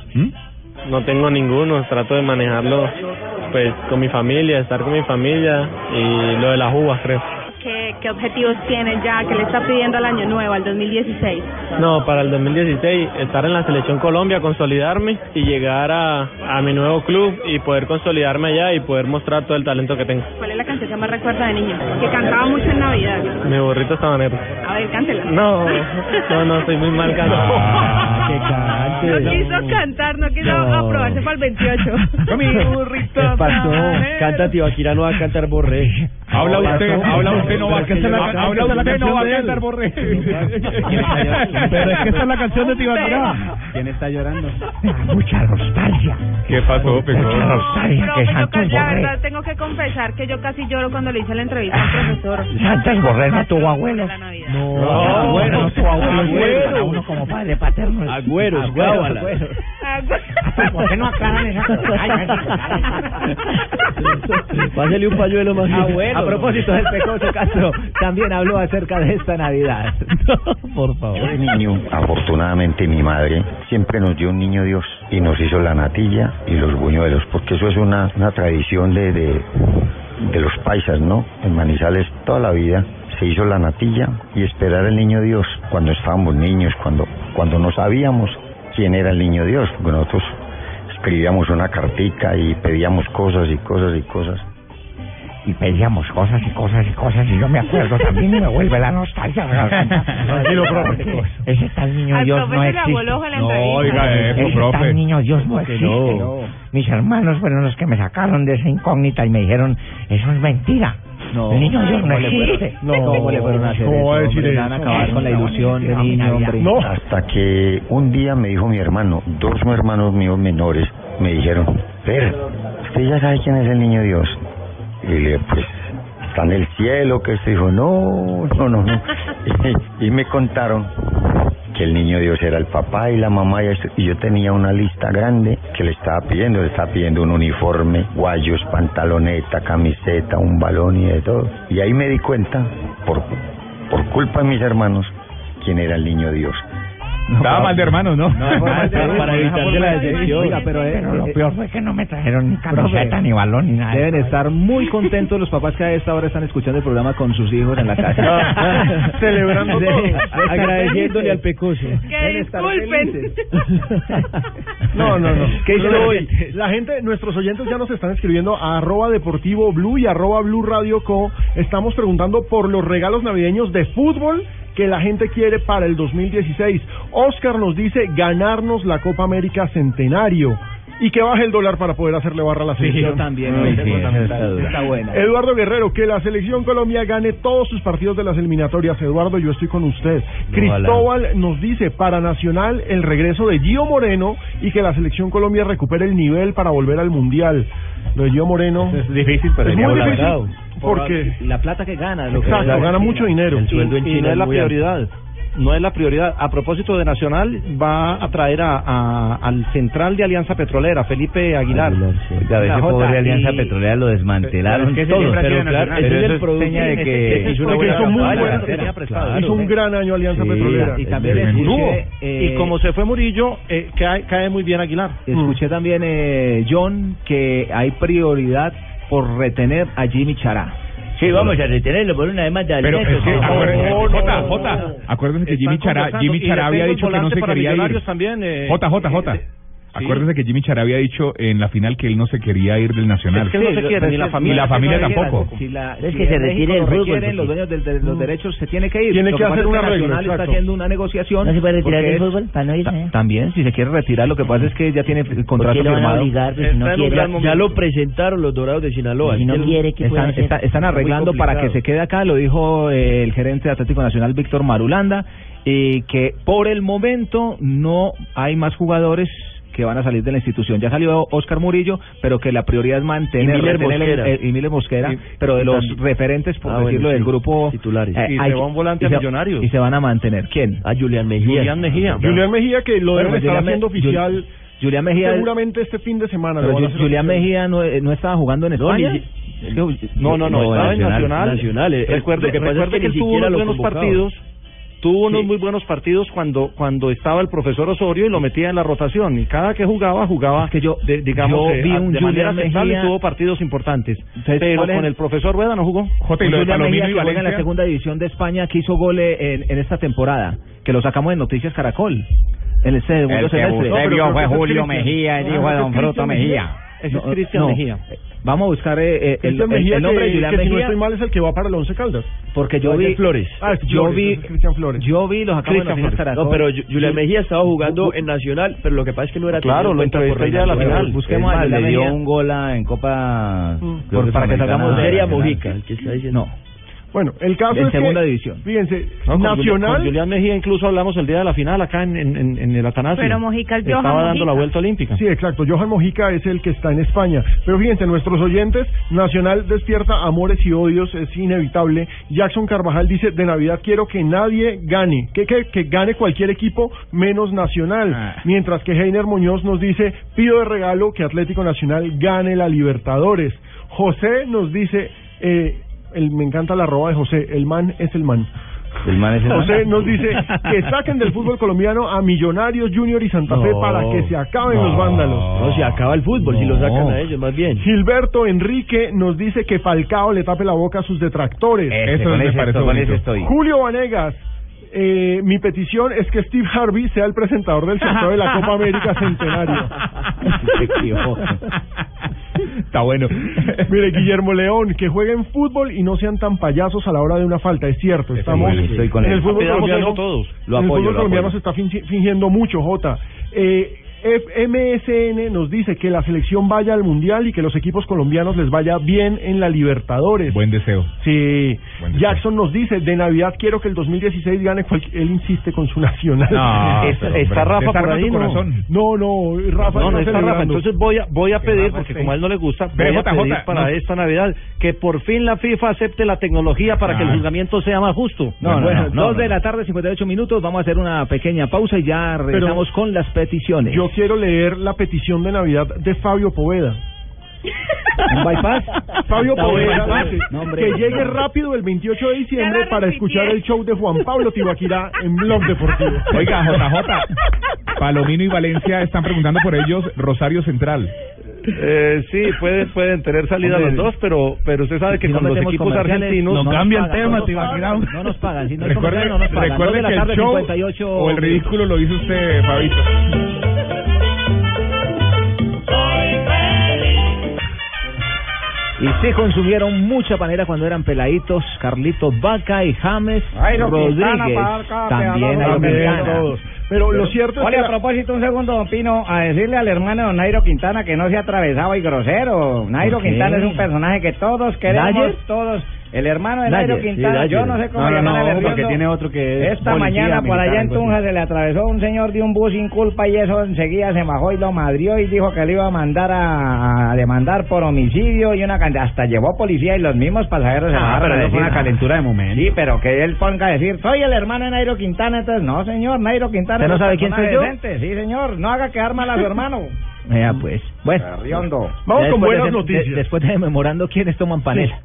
[SPEAKER 14] No tengo ninguno, trato de manejarlo pues con mi familia, estar con mi familia y lo de las uvas creo.
[SPEAKER 8] ¿Qué, ¿Qué objetivos tiene ya? ¿Qué le está pidiendo al año nuevo, al 2016?
[SPEAKER 14] No, para el 2016 estar en la selección Colombia, consolidarme y llegar a, a mi nuevo club y poder consolidarme allá y poder mostrar todo el talento que tengo.
[SPEAKER 8] ¿Cuál es la canción que más recuerda de niño? Que cantaba mucho en Navidad.
[SPEAKER 14] Mi burrito sabanero.
[SPEAKER 8] A ver, cántela.
[SPEAKER 14] No, no, no, soy muy mal cantante.
[SPEAKER 8] No quiso cantar, no quiso
[SPEAKER 1] No.
[SPEAKER 8] aprobarse para el 28.
[SPEAKER 1] Mi burrito ¿Qué pasó? Canta Tibaquira, no va a cantar Borré.
[SPEAKER 4] Habla usted, habla usted, no va a cantar, habla
[SPEAKER 1] esa es la
[SPEAKER 4] usted, no va a
[SPEAKER 1] canción de él.
[SPEAKER 4] cantar Borré.
[SPEAKER 5] Pero es que esa es la canción de Tibaquirá.
[SPEAKER 11] ¿Quién está llorando?
[SPEAKER 10] Mucha nostalgia.
[SPEAKER 4] ¿Qué pasó, Pecón?
[SPEAKER 10] Mucha nostalgia que Santos
[SPEAKER 8] la verdad tengo que confesar que yo casi lloro cuando le hice la entrevista al profesor.
[SPEAKER 10] Santos Borré no tuvo abuelos.
[SPEAKER 1] No,
[SPEAKER 10] No,
[SPEAKER 1] bueno,
[SPEAKER 10] no tuvo abuelos. uno como padre paterno.
[SPEAKER 1] Agüeros, gábala.
[SPEAKER 10] ¿Por qué no aclaran esa
[SPEAKER 1] Pásale un pañuelo más.
[SPEAKER 5] A propósito del pecoso Castro, también habló acerca de esta Navidad. Por favor.
[SPEAKER 13] Yo de niño, afortunadamente mi madre siempre nos dio un niño Dios y nos hizo la natilla y los buñuelos, porque eso es una, una tradición de, de, de los paisas, ¿no? En Manizales toda la vida se hizo la natilla y esperar al niño Dios cuando estábamos niños, cuando, cuando no sabíamos quién era el niño Dios, porque nosotros escribíamos una cartica y pedíamos cosas y cosas y cosas.
[SPEAKER 10] Y pedíamos cosas y cosas y cosas y yo me acuerdo también y me vuelve la nostalgia.
[SPEAKER 3] Tranquilo, profe.
[SPEAKER 10] Ese tal niño
[SPEAKER 8] Al
[SPEAKER 10] Dios no existe.
[SPEAKER 8] entrevista.
[SPEAKER 4] diga eso,
[SPEAKER 10] Ese
[SPEAKER 4] profe.
[SPEAKER 10] tal niño Dios no existe.
[SPEAKER 1] no.
[SPEAKER 10] Mis hermanos fueron los que me sacaron de esa incógnita y me dijeron, eso es mentira.
[SPEAKER 5] No,
[SPEAKER 10] el niño Dios no
[SPEAKER 5] ¿cómo le fueron-
[SPEAKER 10] existe.
[SPEAKER 5] ¿Cómo le fueron a hacer
[SPEAKER 3] ¿Cómo
[SPEAKER 5] eso,
[SPEAKER 3] decir?
[SPEAKER 5] Van a acabar con la ilusión de niño, hombre.
[SPEAKER 3] No.
[SPEAKER 13] Hasta que un día me dijo mi hermano, dos hermanos míos menores, me dijeron, pero ¿usted ya sabe quién es el niño Dios? Y le pues, está en el cielo, que se dijo, no, no, no, no. Y, me contaron que el niño Dios era el papá y la mamá y yo tenía una lista grande que le estaba pidiendo, le estaba pidiendo un uniforme, guayos, pantaloneta, camiseta, un balón y de todo. Y ahí me di cuenta, por, por culpa de mis hermanos, quién era el niño Dios.
[SPEAKER 4] Estaba mal de hermanos, ¿no?
[SPEAKER 1] Para, para evitarse la decepción.
[SPEAKER 5] Oiga, pero, eh,
[SPEAKER 10] Pero lo
[SPEAKER 5] eh,
[SPEAKER 10] peor fue que no me trajeron ni camiseta, ni balón, ni nada.
[SPEAKER 5] Deben estar muy contentos los papás que a esta hora están escuchando el programa con sus hijos en la casa.
[SPEAKER 3] Celebrando todo.
[SPEAKER 1] Agradeciéndole al pecoso.
[SPEAKER 8] Que disculpen.
[SPEAKER 3] No, no, no.
[SPEAKER 5] ¿Qué hoy?
[SPEAKER 3] La gente, nuestros oyentes ya nos están escribiendo a arroba deportivo blue y arroba blue radio co. Estamos preguntando por los regalos navideños de fútbol que la gente quiere para el 2016. Oscar nos dice ganarnos la Copa América Centenario y que baje el dólar para poder hacerle barra a la
[SPEAKER 5] Sí,
[SPEAKER 3] selección.
[SPEAKER 5] yo también.
[SPEAKER 10] Sí,
[SPEAKER 5] está,
[SPEAKER 10] esa está dura.
[SPEAKER 5] está buena.
[SPEAKER 3] Eduardo Guerrero, que la selección Colombia gane todos sus partidos de las eliminatorias. Eduardo, yo estoy con usted. Cristóbal nos dice, para Nacional, el regreso de Gio Moreno y que la selección Colombia recupere el nivel para volver al Mundial. Lo de Gio Moreno
[SPEAKER 12] Es difícil, pero
[SPEAKER 3] es muy difícil porque...
[SPEAKER 5] La plata que gana. Lo que
[SPEAKER 3] Exacto, gana mucho dinero.
[SPEAKER 1] El sueldo en
[SPEAKER 12] y
[SPEAKER 1] China
[SPEAKER 12] no es la
[SPEAKER 1] alto.
[SPEAKER 12] No es la prioridad. A propósito de Nacional, va a traer a, a- al central de Alianza Petrolera, Felipe Aguilar.
[SPEAKER 10] Oiga, a veces
[SPEAKER 5] Jota,
[SPEAKER 10] pobre Alianza
[SPEAKER 5] y-
[SPEAKER 10] Petrolera lo desmantelaron
[SPEAKER 11] Pero es que
[SPEAKER 10] todo. Pero claro, pero
[SPEAKER 1] es
[SPEAKER 10] eso
[SPEAKER 1] el
[SPEAKER 10] es
[SPEAKER 1] producto
[SPEAKER 10] seña de que
[SPEAKER 1] hizo
[SPEAKER 3] un gran año Alianza
[SPEAKER 10] Sí,
[SPEAKER 3] Petrolera.
[SPEAKER 5] Y también escuché, eh,
[SPEAKER 12] Y como se fue Murillo, eh, cae, cae muy bien Aguilar.
[SPEAKER 5] escuché también, eh, John, que hay prioridad por retener a Jimmy Chará.
[SPEAKER 10] Sí, vamos a retenerlo por una demanda de
[SPEAKER 4] Pero es que, acuérdese,
[SPEAKER 3] no,
[SPEAKER 4] Jota. Jota, acuérdese que Jimmy
[SPEAKER 12] conversando.
[SPEAKER 4] Jimmy
[SPEAKER 12] tengo el
[SPEAKER 4] dicho que no se quería ir.
[SPEAKER 12] También, eh,
[SPEAKER 4] Jota, Jota,
[SPEAKER 12] eh,
[SPEAKER 4] Jota.
[SPEAKER 12] Eh, sí.
[SPEAKER 4] Acuérdese que Jimmy Chará había dicho en la final que él no se quería ir del Nacional.
[SPEAKER 12] Es que no se quiere, ni la familia.
[SPEAKER 4] Y la familia tampoco.
[SPEAKER 5] Si, la,
[SPEAKER 10] Es
[SPEAKER 5] si
[SPEAKER 10] que se retire
[SPEAKER 5] lo
[SPEAKER 10] fútbol,
[SPEAKER 5] requieren, los dueños de, los derechos se tiene que ir.
[SPEAKER 3] Tiene
[SPEAKER 5] Lo
[SPEAKER 3] que hacer
[SPEAKER 5] es
[SPEAKER 3] un
[SPEAKER 5] que
[SPEAKER 3] arreglo,
[SPEAKER 5] Nacional está haciendo una negociación.
[SPEAKER 10] ¿No se puede retirar del fútbol para no irse?
[SPEAKER 5] Ta- También, si se quiere retirar, lo que pasa es que ya tiene el
[SPEAKER 10] ¿Por
[SPEAKER 5] contrato
[SPEAKER 10] qué lo van a
[SPEAKER 5] firmado.
[SPEAKER 10] obligar? Pues, si no quiere.
[SPEAKER 1] Ya lo presentaron los Dorados de Sinaloa.
[SPEAKER 10] Si no quiere, ¿qué puede
[SPEAKER 5] Están,
[SPEAKER 10] hacer?
[SPEAKER 5] está- están arreglando para que se quede acá, lo dijo eh, el gerente de Atlético Nacional, Víctor Marulanda, y que por el momento no hay más jugadores que van a salir de la institución. Ya salió Oscar Murillo, pero que la prioridad es mantener
[SPEAKER 1] Y Miller
[SPEAKER 5] el-
[SPEAKER 1] Mosquera.
[SPEAKER 5] el- y Miller Mosquera,
[SPEAKER 1] Y-
[SPEAKER 5] pero de los
[SPEAKER 1] también-
[SPEAKER 5] referentes, por
[SPEAKER 1] Ah, bueno,
[SPEAKER 5] decirlo,
[SPEAKER 1] sí,
[SPEAKER 5] del grupo
[SPEAKER 1] titulares.
[SPEAKER 5] eh,
[SPEAKER 12] Y
[SPEAKER 5] hay
[SPEAKER 12] se va un volante
[SPEAKER 5] y
[SPEAKER 12] a
[SPEAKER 5] se-
[SPEAKER 12] Millonarios.
[SPEAKER 5] Y se van a mantener. ¿Quién?
[SPEAKER 1] A Julián Mejía.
[SPEAKER 12] Julián Mejía.
[SPEAKER 3] Julián Mejía que lo deben estar haciendo oficial
[SPEAKER 5] Julián Mejía,
[SPEAKER 3] seguramente este fin de semana.
[SPEAKER 5] pero Julián. Mejía no, eh, no estaba jugando en
[SPEAKER 1] No,
[SPEAKER 5] España. que-
[SPEAKER 12] No, no, no, estaba en Nacional.
[SPEAKER 1] Nacional.
[SPEAKER 12] Recuerde,
[SPEAKER 1] que
[SPEAKER 12] recuerde
[SPEAKER 1] que,
[SPEAKER 12] él tuvo unos buenos partidos tuvo unos muy buenos partidos cuando cuando estaba el profesor Osorio y lo metía en la rotación. Y cada que jugaba jugaba
[SPEAKER 5] que yo
[SPEAKER 12] de, digamos
[SPEAKER 5] yo
[SPEAKER 12] eh,
[SPEAKER 5] vi un
[SPEAKER 12] de manera central y tuvo partidos importantes.
[SPEAKER 5] ¿Sabes
[SPEAKER 12] pero con el profesor Rueda no jugó.
[SPEAKER 5] Un
[SPEAKER 4] de
[SPEAKER 5] Julián Mejía
[SPEAKER 4] y
[SPEAKER 5] que juega en la segunda división de España que hizo goles en, en esta temporada, que lo sacamos en Noticias Caracol. En el segundo
[SPEAKER 15] El que
[SPEAKER 5] semestre.
[SPEAKER 15] usted vio fue Julio Mejía, el hijo de don Fruto Mejía.
[SPEAKER 12] Ese es Cristian
[SPEAKER 5] no.
[SPEAKER 12] Mejía.
[SPEAKER 5] Vamos a buscar eh, eh, el,
[SPEAKER 3] Mejía,
[SPEAKER 5] el nombre
[SPEAKER 3] que,
[SPEAKER 5] de Julián
[SPEAKER 3] que si no
[SPEAKER 5] Mejía,
[SPEAKER 3] estoy mal es el que va para el Once Caldas.
[SPEAKER 5] porque yo vi
[SPEAKER 1] Flores.
[SPEAKER 3] Ah, es
[SPEAKER 5] yo
[SPEAKER 3] Flores,
[SPEAKER 5] vi
[SPEAKER 3] Cristian Flores.
[SPEAKER 5] yo vi los
[SPEAKER 12] Flores.
[SPEAKER 5] Caracol.
[SPEAKER 1] No, pero Ju- Julián Mejía estaba jugando en Nacional, pero lo que pasa es que no era
[SPEAKER 12] Claro, lo
[SPEAKER 1] por
[SPEAKER 12] ya a la final.
[SPEAKER 5] Busquemos a
[SPEAKER 10] le dio
[SPEAKER 5] Mejía.
[SPEAKER 10] un gol en Copa. que
[SPEAKER 5] para que salgamos de
[SPEAKER 1] Sería. Mojica, el que está diciendo.
[SPEAKER 5] No,
[SPEAKER 3] Bueno, el caso
[SPEAKER 5] en
[SPEAKER 3] es
[SPEAKER 5] segunda
[SPEAKER 3] que,
[SPEAKER 5] división.
[SPEAKER 3] fíjense,
[SPEAKER 12] No, con Julián-
[SPEAKER 3] Nacional...
[SPEAKER 12] con Julián Mejía incluso hablamos el día de la final acá en, en, el Atanasio
[SPEAKER 8] Pero Mojica Johan
[SPEAKER 12] estaba dando la vuelta olímpica
[SPEAKER 3] Sí, exacto. Johan Mojica es el que está en España. Pero fíjense, nuestros oyentes, Nacional despierta amores y odios, es inevitable. Jackson Carvajal dice, de Navidad quiero que nadie gane, que, que, que gane cualquier equipo menos Nacional.
[SPEAKER 10] Ah.
[SPEAKER 3] Mientras que Heiner Muñoz nos dice, pido de regalo que Atlético Nacional gane la Libertadores. José nos dice, eh, el, me encanta la arroba de José, el man es el man.
[SPEAKER 10] El man es el man.
[SPEAKER 3] José nos dice que saquen del fútbol colombiano a Millonarios, Junior y Santa Fe
[SPEAKER 1] No.
[SPEAKER 3] para que se acaben los vándalos.
[SPEAKER 1] No, se acaba el fútbol si lo sacan a ellos, más bien.
[SPEAKER 3] Gilberto Enrique nos dice que Falcao le tape la boca a sus detractores.
[SPEAKER 4] Eso me
[SPEAKER 10] ese
[SPEAKER 4] parece
[SPEAKER 10] ese
[SPEAKER 4] bonito.
[SPEAKER 10] estoy.
[SPEAKER 3] Julio Vanegas, eh, mi petición es que Steve Harvey sea el presentador del sorteo de la Copa América Centenario.
[SPEAKER 4] Está bueno.
[SPEAKER 3] Mire, Guillermo León, que jueguen fútbol y no sean tan payasos a la hora de una falta. Es cierto, estamos
[SPEAKER 10] estoy con
[SPEAKER 3] en el fútbol colombiano.
[SPEAKER 12] todos.
[SPEAKER 10] Lo
[SPEAKER 3] en el fútbol
[SPEAKER 10] lo
[SPEAKER 3] colombiano
[SPEAKER 10] apoyo.
[SPEAKER 3] se está fingi- fingiendo mucho, Jota. Eh, MSN nos dice que la selección vaya al mundial y que los equipos colombianos les vaya bien en la Libertadores.
[SPEAKER 4] Buen deseo.
[SPEAKER 3] Sí,
[SPEAKER 4] Buen deseo.
[SPEAKER 3] Jackson nos dice, de Navidad quiero que el 2016 gane cual- Él insiste con su nacional.
[SPEAKER 4] No,
[SPEAKER 12] Está-
[SPEAKER 4] pero,
[SPEAKER 12] está
[SPEAKER 4] hombre,
[SPEAKER 12] Rafa por ahí, ¿no?
[SPEAKER 3] No, no, Rafa
[SPEAKER 12] No, no
[SPEAKER 3] está
[SPEAKER 12] está Rafa.
[SPEAKER 3] celebrando.
[SPEAKER 12] Entonces voy a voy a pedir,
[SPEAKER 3] Rafa
[SPEAKER 12] porque como a él no le gusta, voy
[SPEAKER 4] Ve,
[SPEAKER 12] a pedir para
[SPEAKER 4] no.
[SPEAKER 12] esta Navidad que por fin la FIFA acepte la tecnología para que el
[SPEAKER 4] Ah.
[SPEAKER 12] juzgamiento sea más justo.
[SPEAKER 5] No, no,
[SPEAKER 10] Bueno,
[SPEAKER 5] no,
[SPEAKER 10] no,
[SPEAKER 5] Dos
[SPEAKER 10] no.
[SPEAKER 5] de la tarde, 58 minutos. Vamos a hacer una pequeña pausa y ya regresamos con las peticiones.
[SPEAKER 3] Yo quiero leer la petición de Navidad de Fabio Poveda.
[SPEAKER 5] ¿Un bypass?
[SPEAKER 3] Fabio
[SPEAKER 5] Está
[SPEAKER 3] Poveda
[SPEAKER 5] bypass.
[SPEAKER 3] dice
[SPEAKER 5] No, hombre.
[SPEAKER 3] que llegue rápido el 28 de diciembre para escuchar el show de Juan Pablo Tibaquirá en Blog Deportivo.
[SPEAKER 4] Oiga, JJ, Palomino y Valencia están preguntando por ellos Rosario Central.
[SPEAKER 12] Eh, sí, pueden, pueden tener salida
[SPEAKER 5] Hombre,
[SPEAKER 12] los dos, pero pero usted sabe que
[SPEAKER 5] Si no
[SPEAKER 12] con los equipos argentinos
[SPEAKER 5] no nos
[SPEAKER 4] cambia el
[SPEAKER 5] pagan,
[SPEAKER 4] tema,
[SPEAKER 5] no nos No nos pagan. Si no
[SPEAKER 4] Recuerde,
[SPEAKER 5] no nos pagan.
[SPEAKER 4] Recuerde que el show
[SPEAKER 5] 58
[SPEAKER 4] o el ridículo lo hizo usted, Fabito.
[SPEAKER 5] Y se consumieron mucha panera cuando eran peladitos. Carlitos Vaca y James
[SPEAKER 11] Quintana
[SPEAKER 5] Rodríguez. También hay
[SPEAKER 3] todos. Pero lo cierto es que
[SPEAKER 11] a propósito, un segundo, don Pino, a decirle al hermano don Nairo Quintana que no sea atravesado y grosero. Nairo. Quintana es un personaje que todos queremos,
[SPEAKER 5] ¿Dyer?
[SPEAKER 11] todos. El hermano de Nairo
[SPEAKER 5] sí,
[SPEAKER 11] Quintana, yo no sé cómo
[SPEAKER 10] No, no, no, porque tiene otro que es
[SPEAKER 11] Esta
[SPEAKER 10] policía
[SPEAKER 11] mañana por allá en. Tunja se le atravesó un señor de un bus sin culpa y eso enseguida se bajó y lo madrió y dijo que le iba a mandar a, a demandar por homicidio y una cantidad. Hasta llevó policía y los mismos pasajeros se
[SPEAKER 10] Ah,
[SPEAKER 11] bajaron
[SPEAKER 10] pero
[SPEAKER 11] a
[SPEAKER 10] eso fue una calentura de momento.
[SPEAKER 11] Sí, pero que él ponga a decir, soy el hermano de Nairo Quintana, entonces, no, señor, Nairo Quintana
[SPEAKER 5] ¿Usted no
[SPEAKER 11] es un
[SPEAKER 5] sabe quién soy yo?
[SPEAKER 11] decente. Sí, señor, no haga quedar mal a su hermano.
[SPEAKER 5] Vea, pues. Bueno.
[SPEAKER 3] Vamos con buenas
[SPEAKER 5] de-
[SPEAKER 3] noticias.
[SPEAKER 5] de- después de memorando quiénes toman panela.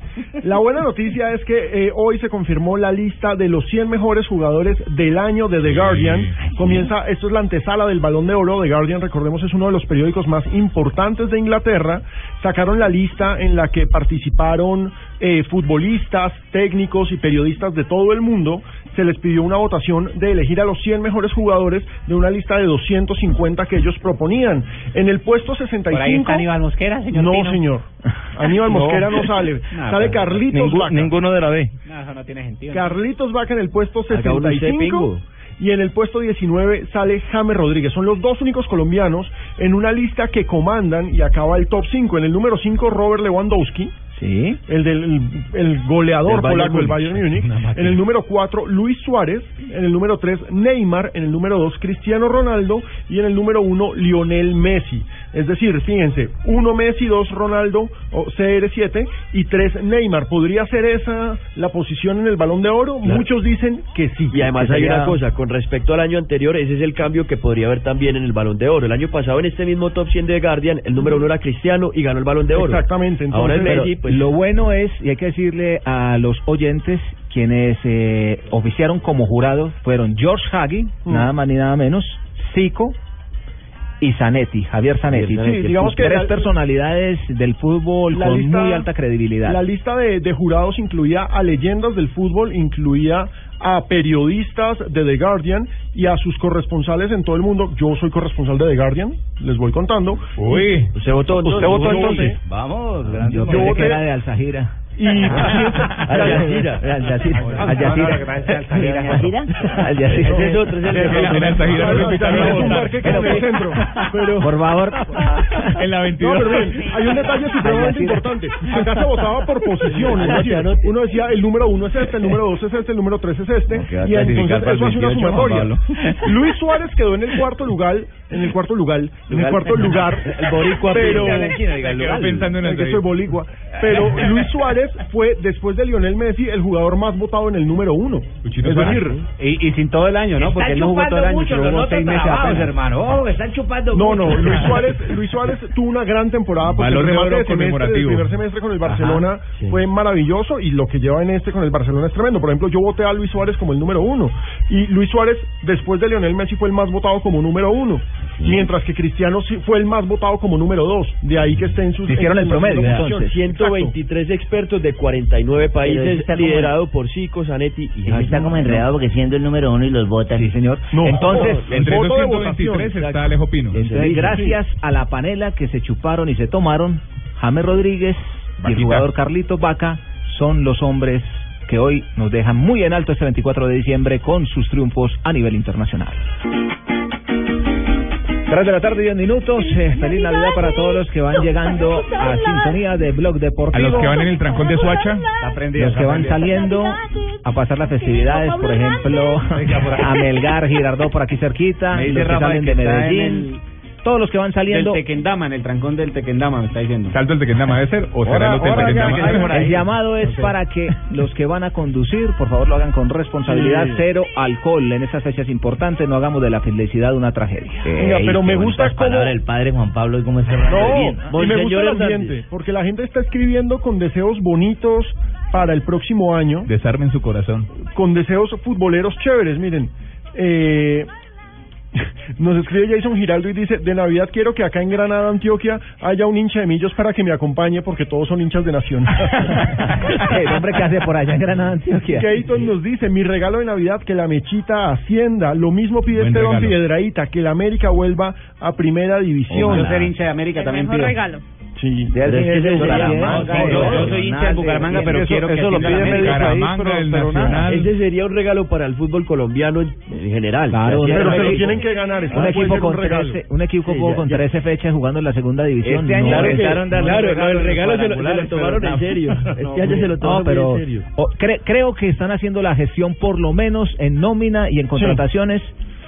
[SPEAKER 3] La buena noticia es que eh, hoy se confirmó la lista de los 100 mejores jugadores del año de The Guardian. Comienza, esto es la antesala del Balón de Oro. The Guardian, recordemos, es uno de los periódicos más importantes de Inglaterra. Sacaron la lista en la que participaron eh, futbolistas, técnicos y periodistas de todo el mundo. Se les pidió una votación de elegir a los 100 mejores jugadores de una lista de 250 que ellos proponían. En el puesto 65...
[SPEAKER 11] Por ahí está Aníbal Mosquera, señor
[SPEAKER 3] No,
[SPEAKER 11] Pino.
[SPEAKER 3] señor. Aníbal
[SPEAKER 12] No.
[SPEAKER 3] Mosquera no sale.
[SPEAKER 11] No,
[SPEAKER 3] sale Carlitos
[SPEAKER 12] Ningú-
[SPEAKER 3] Vaca.
[SPEAKER 12] ninguno de la B.
[SPEAKER 11] No, eso no tiene sentido.
[SPEAKER 3] Carlitos Vaca en el puesto
[SPEAKER 10] Acá uno dice
[SPEAKER 3] 65
[SPEAKER 10] pingo.
[SPEAKER 3] y en el puesto 19 sale James Rodríguez. Son los dos únicos colombianos en una lista que comandan y acaba el top 5. En el número 5 Robert Lewandowski.
[SPEAKER 5] Sí.
[SPEAKER 3] El del el, el goleador polaco del. Bayern Múnich. En el número 4 Luis Suárez. En el número 3 Neymar. En el número 2 Cristiano Ronaldo. Y en el número 1 Lionel Messi. Es decir, fíjense, uno Messi, dos Ronaldo o CR7 y tres Neymar. ¿Podría ser esa la posición en el Balón de Oro?
[SPEAKER 1] Claro.
[SPEAKER 3] Muchos dicen que sí.
[SPEAKER 1] Y además hay
[SPEAKER 3] sería-
[SPEAKER 1] una cosa, con respecto al año anterior, ese es el cambio que podría haber también en el Balón de Oro. El año pasado en este mismo top 100 de Guardian, el número uno era Cristiano y ganó el Balón de Oro.
[SPEAKER 3] Exactamente,
[SPEAKER 1] Ahora es
[SPEAKER 5] Pero
[SPEAKER 1] Messi, pues
[SPEAKER 5] lo bueno es, y hay que decirle a los oyentes, quienes eh, oficiaron como jurados fueron George Hagi,
[SPEAKER 3] Mm.
[SPEAKER 5] nada más ni nada menos, Zico y Zanetti, Javier Zanetti.
[SPEAKER 3] Sí, digamos que
[SPEAKER 5] tres
[SPEAKER 3] la-
[SPEAKER 5] personalidades del fútbol
[SPEAKER 3] La
[SPEAKER 5] con
[SPEAKER 3] lista-
[SPEAKER 5] muy alta credibilidad.
[SPEAKER 3] La lista de, de jurados incluía a leyendas del fútbol, incluía a periodistas de The Guardian y a sus corresponsales en todo el mundo. Yo soy corresponsal de The Guardian, les voy contando.
[SPEAKER 4] Uy,
[SPEAKER 1] ¿usted votó
[SPEAKER 3] entonces?
[SPEAKER 1] ¿Usted votó entonces?
[SPEAKER 10] Vamos,
[SPEAKER 5] Yo
[SPEAKER 3] voté-
[SPEAKER 5] que era de Al Zahira.
[SPEAKER 3] Y
[SPEAKER 5] Al Jazeera. Al Jazeera. Al Jazeera. Al Jazeera.
[SPEAKER 1] Es otro, es el
[SPEAKER 4] no
[SPEAKER 3] centro. Pero,
[SPEAKER 5] Por favor.
[SPEAKER 4] En la
[SPEAKER 3] No,
[SPEAKER 4] 22.
[SPEAKER 3] pero miren, hay un detalle supremamente importante. Acá se votaba por posición. Uno decía el número uno es este, el número dos es este, el número tres es este. Y entonces eso hace una
[SPEAKER 10] 28,
[SPEAKER 3] sumatoria. Luis Suárez quedó en el cuarto lugar, en el cuarto lugar, en el cuarto lugar.
[SPEAKER 1] El boricua
[SPEAKER 3] pero
[SPEAKER 1] el
[SPEAKER 4] pensando en el
[SPEAKER 3] que soy boligua. Pero Luis Suárez fue, después de Lionel Messi, el jugador más votado en el número uno.
[SPEAKER 4] Luchito
[SPEAKER 3] Es decir,
[SPEAKER 12] Y, y sin todo el año, ¿no? Porque él no jugó todo el año, pero jugó seis meses apenas.
[SPEAKER 11] hermano. Oh, están chupando
[SPEAKER 3] No,
[SPEAKER 11] mucho.
[SPEAKER 3] no, Luis Suárez, Luis Suárez tuvo una gran temporada porque
[SPEAKER 4] Balón
[SPEAKER 3] el remate de semestre, del
[SPEAKER 4] conmemorativo.
[SPEAKER 3] primer semestre con el Barcelona
[SPEAKER 1] sí.
[SPEAKER 3] fue maravilloso y lo que lleva en este con el Barcelona es tremendo. Por ejemplo, yo voté a Luis Suárez como el número uno y Luis Suárez después de Lionel Messi fue el más votado como número uno, mientras que Cristiano sí fue el más votado como número dos. De ahí que esté en sus
[SPEAKER 5] Hicieron
[SPEAKER 3] en
[SPEAKER 5] el promedio, entonces.
[SPEAKER 3] posición.
[SPEAKER 1] 123 expertos de 49
[SPEAKER 11] Pero
[SPEAKER 1] países,
[SPEAKER 11] está como-
[SPEAKER 1] liderado por Zico, Zanetti y
[SPEAKER 11] Él está como enredado porque siendo el número uno y los votan.
[SPEAKER 5] Sí, señor.
[SPEAKER 3] No,
[SPEAKER 5] Entonces,
[SPEAKER 4] Entre
[SPEAKER 3] voto
[SPEAKER 4] esos
[SPEAKER 3] de
[SPEAKER 4] 123
[SPEAKER 3] votación,
[SPEAKER 4] está Alejo Pino.
[SPEAKER 5] Entonces, gracias a la panela que se chuparon y se tomaron, James Rodríguez y el jugador Carlitos Vaca son los hombres que hoy nos dejan muy en alto este 24 de diciembre con sus triunfos a nivel internacional. Tres de la tarde, 10 minutos. Eh, feliz Navidad para todos los que van llegando a sintonía de Blog
[SPEAKER 4] A
[SPEAKER 5] Deportivo.
[SPEAKER 4] los que van en el trancón de Suacha,
[SPEAKER 5] Los que van saliendo a pasar las festividades, por ejemplo, a Melgar, Girardot por aquí cerquita, los que salen de Medellín, todos los que van saliendo.
[SPEAKER 12] Del Tequendama, en el trancón del Tequendama, me está diciendo.
[SPEAKER 4] salto el Tequendama debe ser o será el hotel Tequendama.
[SPEAKER 5] El llamado es para que los que van a conducir, por favor, lo hagan con responsabilidad,
[SPEAKER 3] Sí.
[SPEAKER 5] cero alcohol en estas fechas importantes, no hagamos de la felicidad una tragedia.
[SPEAKER 3] Venga, pero me gusta cómo...
[SPEAKER 11] el padre Juan Pablo y cómo está
[SPEAKER 3] No,
[SPEAKER 11] bien.
[SPEAKER 3] y me gusta el ambiente, porque la gente está escribiendo con deseos bonitos para el próximo año.
[SPEAKER 4] Desarmen su corazón.
[SPEAKER 3] con deseos futboleros chéveres. Miren, eh, nos escribe Jason Giraldo y dice, de Navidad quiero que acá en Granada, Antioquia, haya un hincha de millos para que me acompañe porque todos son hinchas de Nación.
[SPEAKER 5] el hombre que hace por allá en Granada, Antioquia.
[SPEAKER 3] Keaton nos dice, mi regalo de Navidad, que la mechita ascienda. Lo mismo pide
[SPEAKER 4] Buen
[SPEAKER 3] Esteban
[SPEAKER 4] regalo.
[SPEAKER 3] Piedraíta, que la América vuelva a primera división.
[SPEAKER 12] Yo ser hincha de América también pido.
[SPEAKER 8] regalo.
[SPEAKER 3] Sí.
[SPEAKER 1] Pero es que ese sería-
[SPEAKER 12] No, yo, yo soy hincha de Bucaramanga, pero
[SPEAKER 3] Eso-
[SPEAKER 12] quiero que
[SPEAKER 3] eso lo pide medio país, pero-
[SPEAKER 4] el
[SPEAKER 3] pero nada.
[SPEAKER 1] Ese sería un regalo para el fútbol colombiano en, en general.
[SPEAKER 5] Claro,
[SPEAKER 3] Pero
[SPEAKER 1] es
[SPEAKER 3] se lo tienen que ganar.
[SPEAKER 5] Un equipo,
[SPEAKER 3] un
[SPEAKER 5] con
[SPEAKER 3] regalo.
[SPEAKER 5] 13, un equipo
[SPEAKER 1] Sí,
[SPEAKER 5] con
[SPEAKER 1] ya- ya.
[SPEAKER 5] 13 fechas jugando en la segunda división.
[SPEAKER 12] Este año
[SPEAKER 5] no,
[SPEAKER 1] Claro, no, el regalo se lo, se lo tomaron
[SPEAKER 12] pero
[SPEAKER 1] en serio. Este año se lo tomaron
[SPEAKER 5] pero
[SPEAKER 1] en serio.
[SPEAKER 5] creo que están haciendo la gestión por lo menos en nómina y en contrataciones.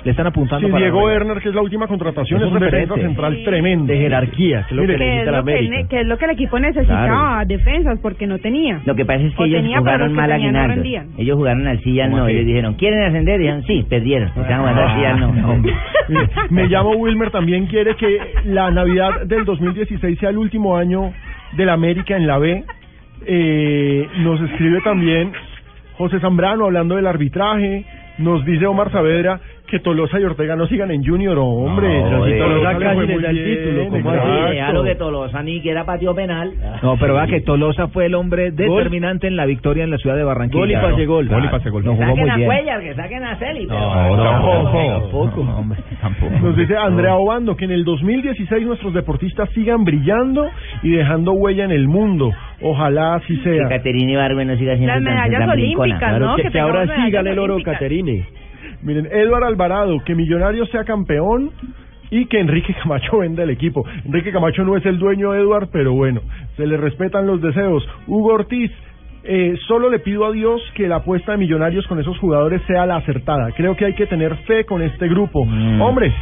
[SPEAKER 5] Le están apuntando
[SPEAKER 3] Sí,
[SPEAKER 5] para
[SPEAKER 3] Diego. Werner, que es la última contratación,
[SPEAKER 5] Es un
[SPEAKER 3] defensa central tremendo.
[SPEAKER 1] De jerarquía, que es lo
[SPEAKER 3] Mire,
[SPEAKER 1] que
[SPEAKER 8] Que
[SPEAKER 1] necesita la
[SPEAKER 8] que, es lo que el equipo necesitaba, defensas, porque no tenía.
[SPEAKER 11] Lo que pasa es que
[SPEAKER 8] O
[SPEAKER 11] ellos
[SPEAKER 8] tenía,
[SPEAKER 11] jugaron mal
[SPEAKER 8] no
[SPEAKER 11] aguinaldo.
[SPEAKER 8] rendían.
[SPEAKER 11] ellos jugaron al
[SPEAKER 4] ¿Cómo
[SPEAKER 11] no.
[SPEAKER 4] así?
[SPEAKER 11] Ellos dijeron, ¿quieren ascender? Dijeron, sí, perdieron. Y al no.
[SPEAKER 3] Mire, Me llamo Wilmer, también quiere que la Navidad del 2016 sea el último año de la América en la B. Eh, nos escribe también José Zambrano hablando del arbitraje. Nos dice Omar Saavedra que Tolosa y Ortega no sigan en Junior, hombre.
[SPEAKER 11] No,
[SPEAKER 3] Si Tolosa
[SPEAKER 1] casi
[SPEAKER 3] le
[SPEAKER 1] da el título, ¿cómo así?
[SPEAKER 11] que Tolosa ni que era patio penal.
[SPEAKER 5] No, pero vea que Tolosa fue el hombre determinante en la victoria en la ciudad de Barranquilla.
[SPEAKER 1] Gol y pase gol.
[SPEAKER 4] Gol y pase gol.
[SPEAKER 5] No
[SPEAKER 11] Que
[SPEAKER 5] jugó muy bien.
[SPEAKER 11] Cuellar, que saquen a Celi.
[SPEAKER 4] No,
[SPEAKER 11] pero-
[SPEAKER 4] tampoco.
[SPEAKER 1] tampoco.
[SPEAKER 4] No, hombre, tampoco.
[SPEAKER 3] Nos dice Andrea Obando que en el 2016 nuestros deportistas sigan brillando y dejando huella en el mundo. Ojalá así
[SPEAKER 11] Que
[SPEAKER 3] sea.
[SPEAKER 11] Caterina Ibargüen no siga siendo
[SPEAKER 8] Las medallas
[SPEAKER 11] tan
[SPEAKER 8] olímpicas,
[SPEAKER 1] Claro,
[SPEAKER 8] ¿no?
[SPEAKER 1] que,
[SPEAKER 8] Que
[SPEAKER 1] que ahora sí gane el oro. Caterine.
[SPEAKER 3] Miren, Eduard Alvarado, que Millonarios sea campeón y que Enrique Camacho venda el equipo. Enrique Camacho no es el dueño de Eduard, pero bueno, se le respetan los deseos. Hugo Ortiz, eh, solo le pido a Dios que la apuesta de Millonarios con esos jugadores sea la acertada. Creo que hay que tener fe con este grupo.
[SPEAKER 5] Mm.
[SPEAKER 3] Hombre,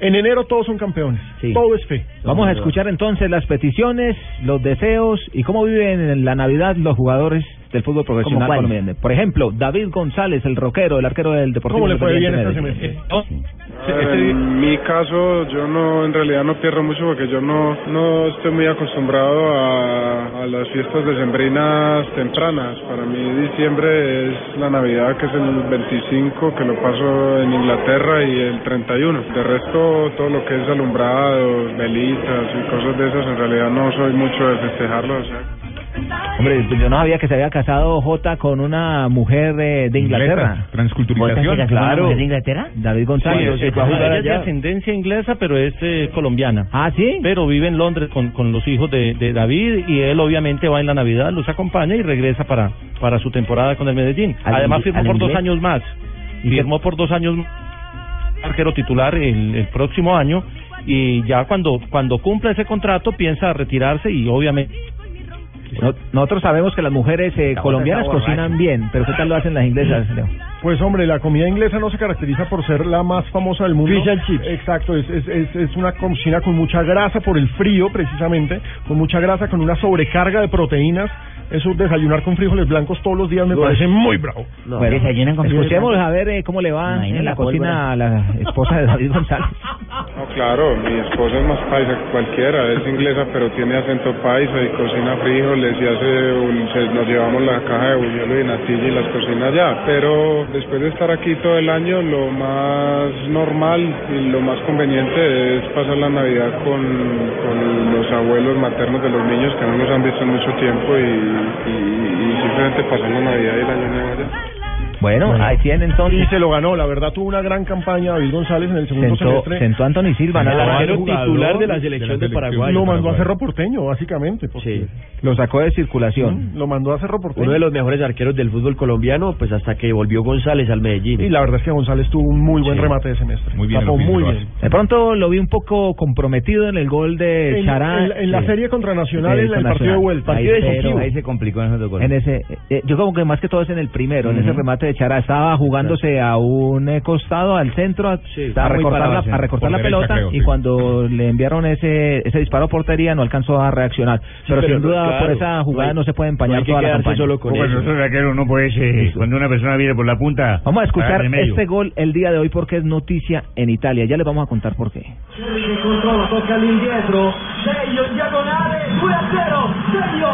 [SPEAKER 3] En enero todos son campeones. Todo es fe.
[SPEAKER 5] Vamos a escuchar entonces las peticiones, los deseos y cómo viven en la Navidad los jugadores del fútbol profesional colombiano. Por ejemplo, David González, el rockero, el arquero del Deportivo
[SPEAKER 3] ¿Cómo le fue bien
[SPEAKER 5] Independiente
[SPEAKER 3] este
[SPEAKER 16] En mi caso, yo no, en realidad no pierdo mucho porque yo no, no estoy muy acostumbrado a, a las fiestas decembrinas tempranas. Para mí diciembre es la Navidad, que es el 25, que lo paso en Inglaterra, y el 31. De resto, todo lo que es alumbrados, velitas y cosas de esas, en realidad no soy mucho de festejarlo. O sea,
[SPEAKER 5] Hombre, yo no sabía que se había casado Jota con una mujer eh, de Inglaterra.
[SPEAKER 4] Transculturización.
[SPEAKER 5] ¿Jota se casó con una mujer de Inglaterra? David González.
[SPEAKER 12] Sí, ella es de ascendencia inglesa, pero es eh, colombiana.
[SPEAKER 5] Ah, sí.
[SPEAKER 12] Pero vive en Londres con, con los hijos de, de David y él obviamente va en la Navidad, los acompaña y regresa para, para su temporada con el Medellín.
[SPEAKER 5] ¿Al
[SPEAKER 12] Además firmó por dos años más. Y firmó por dos años arquero titular el, el próximo año y ya cuando cuando cumpla ese contrato piensa retirarse y obviamente
[SPEAKER 5] No- nosotros sabemos que las mujeres eh, colombianas cocinan bien, pero ¿qué tal lo hacen las inglesas, Leo?
[SPEAKER 3] Pues hombre, la comida inglesa no se caracteriza por ser la más famosa del mundo.
[SPEAKER 5] Fish and chips.
[SPEAKER 3] Exacto, es, es, es, es una cocina con mucha grasa por el frío precisamente, con mucha grasa, con una sobrecarga de proteínas. Eso desayunar con frijoles blancos todos los días me parece muy bravo.
[SPEAKER 5] Bueno, escuchemos a ver eh, cómo le va
[SPEAKER 3] Imagina
[SPEAKER 5] en la
[SPEAKER 3] la
[SPEAKER 5] cocina a la esposa de David González.
[SPEAKER 16] No, claro, mi esposa es más paisa que cualquiera, es inglesa pero tiene acento paisa y cocina frijoles y hace, un- se- nos llevamos la caja de buñuelo y natilla y las cocina allá, pero después de estar aquí todo el año lo más normal y lo más conveniente es pasar la Navidad con, con los abuelos maternos de los niños que no nos han visto en mucho tiempo y, y- y simplemente pasar la Navidad y el año nuevo allá.
[SPEAKER 5] Bueno, ahí tiene entonces.
[SPEAKER 3] Y se lo ganó, la verdad tuvo una gran campaña David González en el segundo
[SPEAKER 5] Sentó,
[SPEAKER 3] semestre.
[SPEAKER 5] sentó a Anthony Silva,
[SPEAKER 3] El arquero titular de la
[SPEAKER 1] selección de Paraguay.
[SPEAKER 3] Lo mandó a Cerro Porteño, básicamente. porque
[SPEAKER 5] Lo sacó de circulación.
[SPEAKER 3] Lo mandó a Cerro Porteño.
[SPEAKER 1] Uno de los mejores arqueros del fútbol colombiano, pues hasta que volvió González al Medellín.
[SPEAKER 3] Y la verdad es que González tuvo un muy buen remate de semestre.
[SPEAKER 1] Muy bien,
[SPEAKER 3] Tapó muy bien.
[SPEAKER 5] De pronto lo vi un poco comprometido en el gol de
[SPEAKER 3] En,
[SPEAKER 5] Chará.
[SPEAKER 3] en la- en la
[SPEAKER 5] Sí.
[SPEAKER 3] serie contra Nacional,
[SPEAKER 5] Sí,
[SPEAKER 3] en el partido de vuelta.
[SPEAKER 5] Ahí,
[SPEAKER 3] Partido
[SPEAKER 5] pero ahí
[SPEAKER 10] se complicó en esos dos
[SPEAKER 5] En ese, eh, yo como que más que todo es en el primero, en ese remate de Chará. Estaba jugándose a un eh, costado, al centro, a,
[SPEAKER 10] estaba
[SPEAKER 5] a recortar, la,
[SPEAKER 10] sí.
[SPEAKER 5] a recortar la
[SPEAKER 10] derecha,
[SPEAKER 5] pelota
[SPEAKER 10] creo,
[SPEAKER 5] y
[SPEAKER 10] sí.
[SPEAKER 5] cuando le enviaron ese ese disparo a portería no alcanzó a reaccionar. pero,
[SPEAKER 10] pero
[SPEAKER 5] sin
[SPEAKER 10] no,
[SPEAKER 5] duda
[SPEAKER 10] claro,
[SPEAKER 5] por esa jugada
[SPEAKER 10] no
[SPEAKER 5] no,
[SPEAKER 10] hay-
[SPEAKER 5] se puede empañar
[SPEAKER 10] no
[SPEAKER 5] toda la campaña.
[SPEAKER 10] solo con Como eso. nosotros, arquero, no puede ser, cuando una persona viene por la punta.
[SPEAKER 5] Vamos a escuchar este gol el día de hoy porque es noticia en Italia. Ya les vamos a contar por qué.
[SPEAKER 2] che controlla, tocca all'indietro, Seglio in diagonale, 2 a 0, Seglio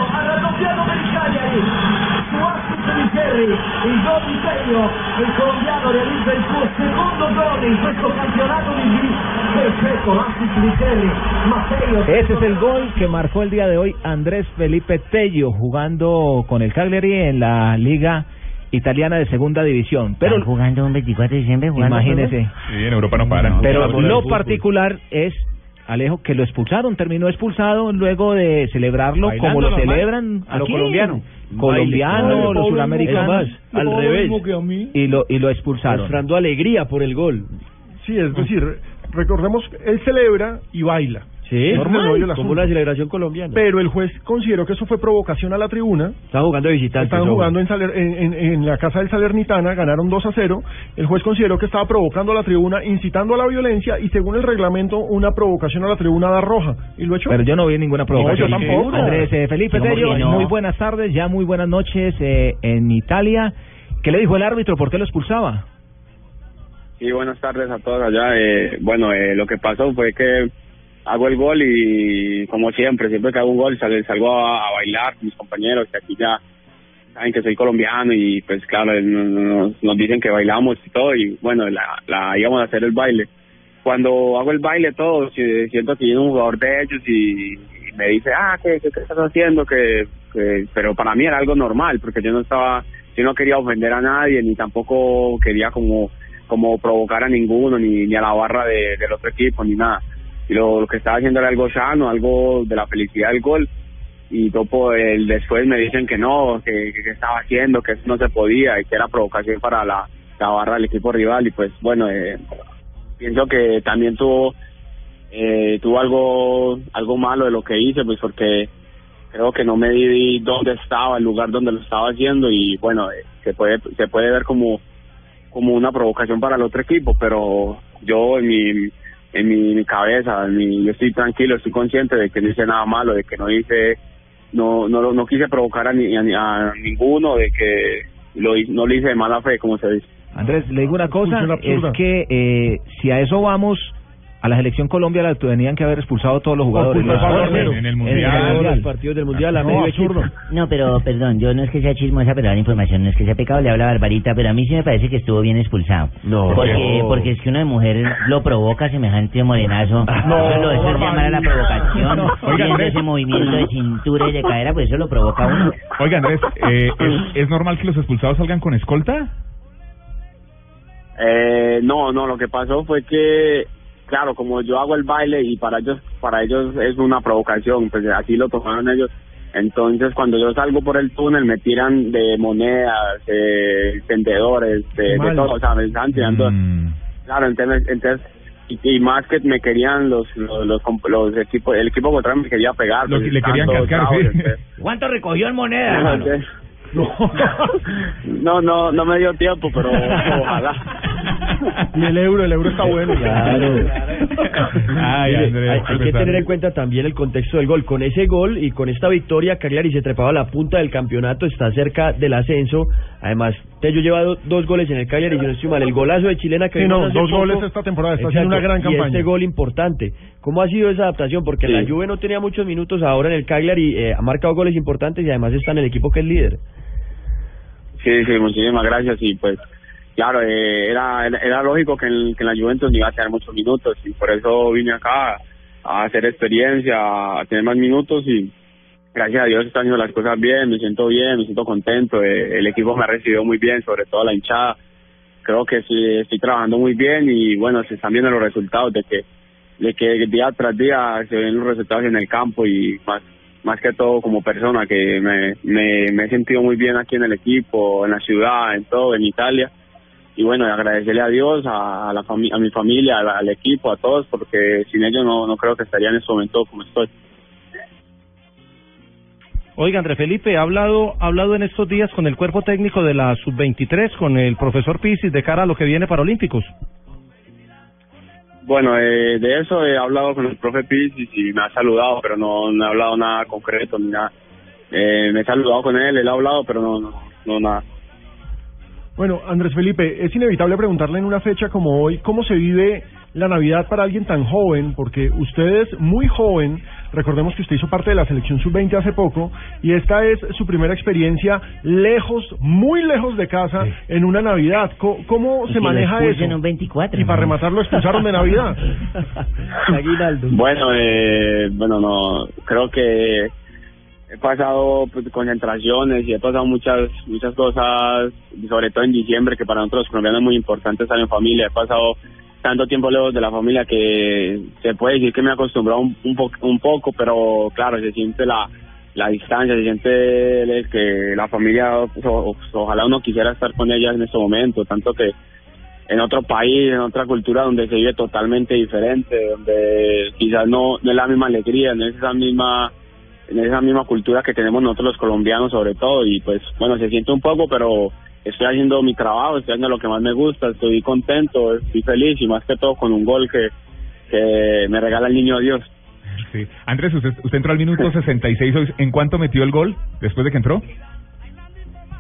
[SPEAKER 2] Ferri, il gol di Seglio, il colombiano realizza il suo secondo gol in questo campionato di G, perfetto l'assist di Ferri, Matteo
[SPEAKER 5] Ese es el gol que marcó el día de hoy Andrés Felipe Tello jugando con el Cagliari en la Liga Italiana de Segunda División. Pero
[SPEAKER 10] jugando un 24 de diciembre, jugando
[SPEAKER 5] imagínese.
[SPEAKER 4] Sí, en Europa no paran.
[SPEAKER 5] Pero lo particular es Alejo que lo expulsaron, terminó expulsado luego de celebrarlo
[SPEAKER 1] Bailando
[SPEAKER 5] como lo
[SPEAKER 1] normal,
[SPEAKER 5] celebran
[SPEAKER 1] a lo
[SPEAKER 5] aquí.
[SPEAKER 1] colombiano.
[SPEAKER 5] Los suramericanos.
[SPEAKER 1] Al revés.
[SPEAKER 5] Y lo y lo expulsaron.
[SPEAKER 1] Mostrando alegría por el gol.
[SPEAKER 3] Sí, es decir, recordemos, él celebra y baila.
[SPEAKER 1] Sí, normal, como una celebración colombiana.
[SPEAKER 3] Pero el juez consideró que eso fue provocación a la tribuna.
[SPEAKER 1] Estaban jugando de visitantes.
[SPEAKER 3] Estaban jugando en, Saler- en, en- en la casa del Salernitana, ganaron 2 a 0. El juez consideró que estaba provocando a la tribuna, incitando a la violencia y según el reglamento, una provocación a la tribuna da roja. ¿Y lo echó?
[SPEAKER 5] Pero yo no vi ninguna provocación.
[SPEAKER 3] No, yo tampoco.
[SPEAKER 5] Andrés eh, Felipe muy buenas tardes, ya muy buenas noches eh, en Italia. ¿Qué le dijo el árbitro? ¿Por qué lo expulsaba?
[SPEAKER 17] Sí, buenas tardes a todos allá. Eh, bueno, eh, lo que pasó fue que hago el gol y como siempre, siempre que hago un gol sal- salgo a, bailar con mis compañeros que aquí ya saben que soy colombiano y pues claro, nos, dicen que bailamos y todo y bueno, la, íbamos a hacer el baile. Cuando hago el baile todo, si- siento que viene un jugador de ellos y, me dice, ah, ¿qué, qué, estás haciendo? Que, que, pero para mí era algo normal porque yo no estaba, yo no quería ofender a nadie ni tampoco quería como como provocar a ninguno, ni, ni a la barra de, del otro equipo, ni nada. Y lo, que estaba haciendo era algo sano, algo de la felicidad del gol. Y topo el, después me dicen que no, que, que, que estaba haciendo, que eso no se podía y que era provocación para la, la barra del equipo rival. Y pues bueno, eh, pienso que también tuvo eh, tuvo algo algo malo de lo que hice, pues porque creo que no me di dónde estaba, el lugar donde lo estaba haciendo y bueno, eh, se puede se puede ver como como una provocación para el otro equipo, pero yo en mi en mi, mi cabeza, en mi- yo estoy tranquilo, estoy consciente de que no hice nada malo, de que no hice, no, no, no quise provocar a, ni- a, ni- a ninguno, de que lo, no lo hice de mala fe, como se dice.
[SPEAKER 5] Andrés, le digo una cosa, es que eh, si a eso vamos, a la selección Colombia la tenían que haber expulsado a todos los jugadores.
[SPEAKER 4] En el Mundial.
[SPEAKER 1] los partidos del Mundial, a
[SPEAKER 5] No,
[SPEAKER 1] medio
[SPEAKER 5] absurdo.
[SPEAKER 18] No, pero perdón, yo no es que sea chismosa, pero la información no es que sea pecado, le habla Barbarita, pero a mí sí me parece que estuvo bien expulsado.
[SPEAKER 1] No.
[SPEAKER 18] Porque,
[SPEAKER 1] No.
[SPEAKER 18] porque es que una mujer lo provoca semejante morenazo.
[SPEAKER 1] No,
[SPEAKER 18] eso, lo, eso es llamar a la provocación.
[SPEAKER 4] No. Oiga, Andrés.
[SPEAKER 18] ese movimiento de cintura y de cadera, pues eso lo provoca a uno.
[SPEAKER 4] Oiga, Andrés, eh, ¿es, es normal que los expulsados salgan con escolta?
[SPEAKER 17] Eh, no, no, lo que pasó fue que, claro, como yo hago el baile y para ellos, para ellos es una provocación, pues así lo tomaron ellos. Entonces, cuando yo salgo por el túnel, me tiran de monedas, de vendedores, de, todo, o sea, me están tirando.
[SPEAKER 4] Mm.
[SPEAKER 17] Claro, entonces, entonces y, y más que me querían los los, los, los equipos, el equipo contrario me quería pegar.
[SPEAKER 4] Lo
[SPEAKER 17] pues,
[SPEAKER 4] le querían cascar, sí.
[SPEAKER 18] ¿Cuánto recogió en moneda, hermano?
[SPEAKER 17] No, no, no me dio tiempo, pero ojalá.
[SPEAKER 3] Y el euro, el euro está bueno.
[SPEAKER 1] Claro.
[SPEAKER 4] Ay,
[SPEAKER 1] Mire,
[SPEAKER 4] Andrés,
[SPEAKER 1] hay, que tener en cuenta también el contexto del gol. Con ese gol y con esta victoria, Cagliari se trepaba a la punta del campeonato, está cerca del ascenso. Además, Tello lleva do- dos goles en el Cagliari, si no estoy mal. El golazo de Chilena que
[SPEAKER 3] Sí, no,
[SPEAKER 1] hace
[SPEAKER 3] dos
[SPEAKER 1] poco.
[SPEAKER 3] goles esta temporada, está haciendo una gran
[SPEAKER 1] Y
[SPEAKER 3] campaña.
[SPEAKER 1] este gol importante. ¿Cómo ha sido esa adaptación? Porque
[SPEAKER 17] Sí.
[SPEAKER 1] la Juve no tenía muchos minutos ahora en el Cagliari, eh, ha marcado goles importantes y además está en el equipo que es líder.
[SPEAKER 17] Sí, sí, muchísimas gracias. Y pues claro, eh, era, era lógico que en, que en la Juventus iba a tener muchos minutos. Y por eso vine acá a hacer experiencia, a tener más minutos. Y gracias a Dios están haciendo las cosas bien, me siento bien, me siento contento, eh, el equipo me ha recibido muy bien, sobre todo la hinchada, creo que sí, estoy trabajando muy bien. Y bueno, se están viendo los resultados de que de que día tras día se ven los resultados en el campo y más más que todo como persona que me, me, me he sentido muy bien aquí en el equipo, en la ciudad, en todo, en Italia. Y bueno, agradecerle a Dios, a, la a mi familia, al equipo, a todos, porque sin ellos no, no creo que estaría en este momento como estoy.
[SPEAKER 12] Oiga, André Felipe, ha hablado, ha hablado en estos días con el cuerpo técnico de la sub-23, con el profesor Pisis, de cara a lo que viene para Olímpicos.
[SPEAKER 17] Bueno, eh, de eso he hablado con el profe Pisis y me ha saludado, pero no, no he hablado nada concreto ni nada. Eh, me he saludado con él, él ha hablado, pero no, no, no nada.
[SPEAKER 3] Bueno, Andrés Felipe, es inevitable preguntarle en una fecha como hoy cómo se vive la Navidad para alguien tan joven, porque usted es muy joven, recordemos que usted hizo parte de la selección sub-20 hace poco, y esta es su primera experiencia lejos, muy lejos de casa, en una Navidad. Co- ¿Cómo,
[SPEAKER 18] Y
[SPEAKER 3] se maneja eso?
[SPEAKER 18] un 24.
[SPEAKER 3] Y para
[SPEAKER 18] ¿no?
[SPEAKER 3] rematar lo expulsaron de Navidad.
[SPEAKER 17] Bueno, eh, bueno, no, creo que he pasado pues, concentraciones y he pasado muchas muchas cosas, sobre todo en diciembre, que para nosotros los colombianos es muy importante estar en familia. He pasado tanto tiempo lejos de la familia que se puede decir que me he acostumbrado un, un, po- un poco, pero claro, se siente la, la distancia, se siente que la familia, o- ojalá uno quisiera estar con ella en este momento, tanto que en otro país, en otra cultura donde se vive totalmente diferente, donde quizás no, no es la misma alegría, no es esa misma en esa misma cultura que tenemos nosotros los colombianos sobre todo y pues bueno se siente un poco pero estoy haciendo mi trabajo estoy haciendo lo que más me gusta estoy contento estoy feliz y más que todo con un gol que que me regala el niño Dios
[SPEAKER 4] Sí. Andrés, usted, usted entró al minuto 66 hoy. ¿En cuánto metió el gol después de que entró?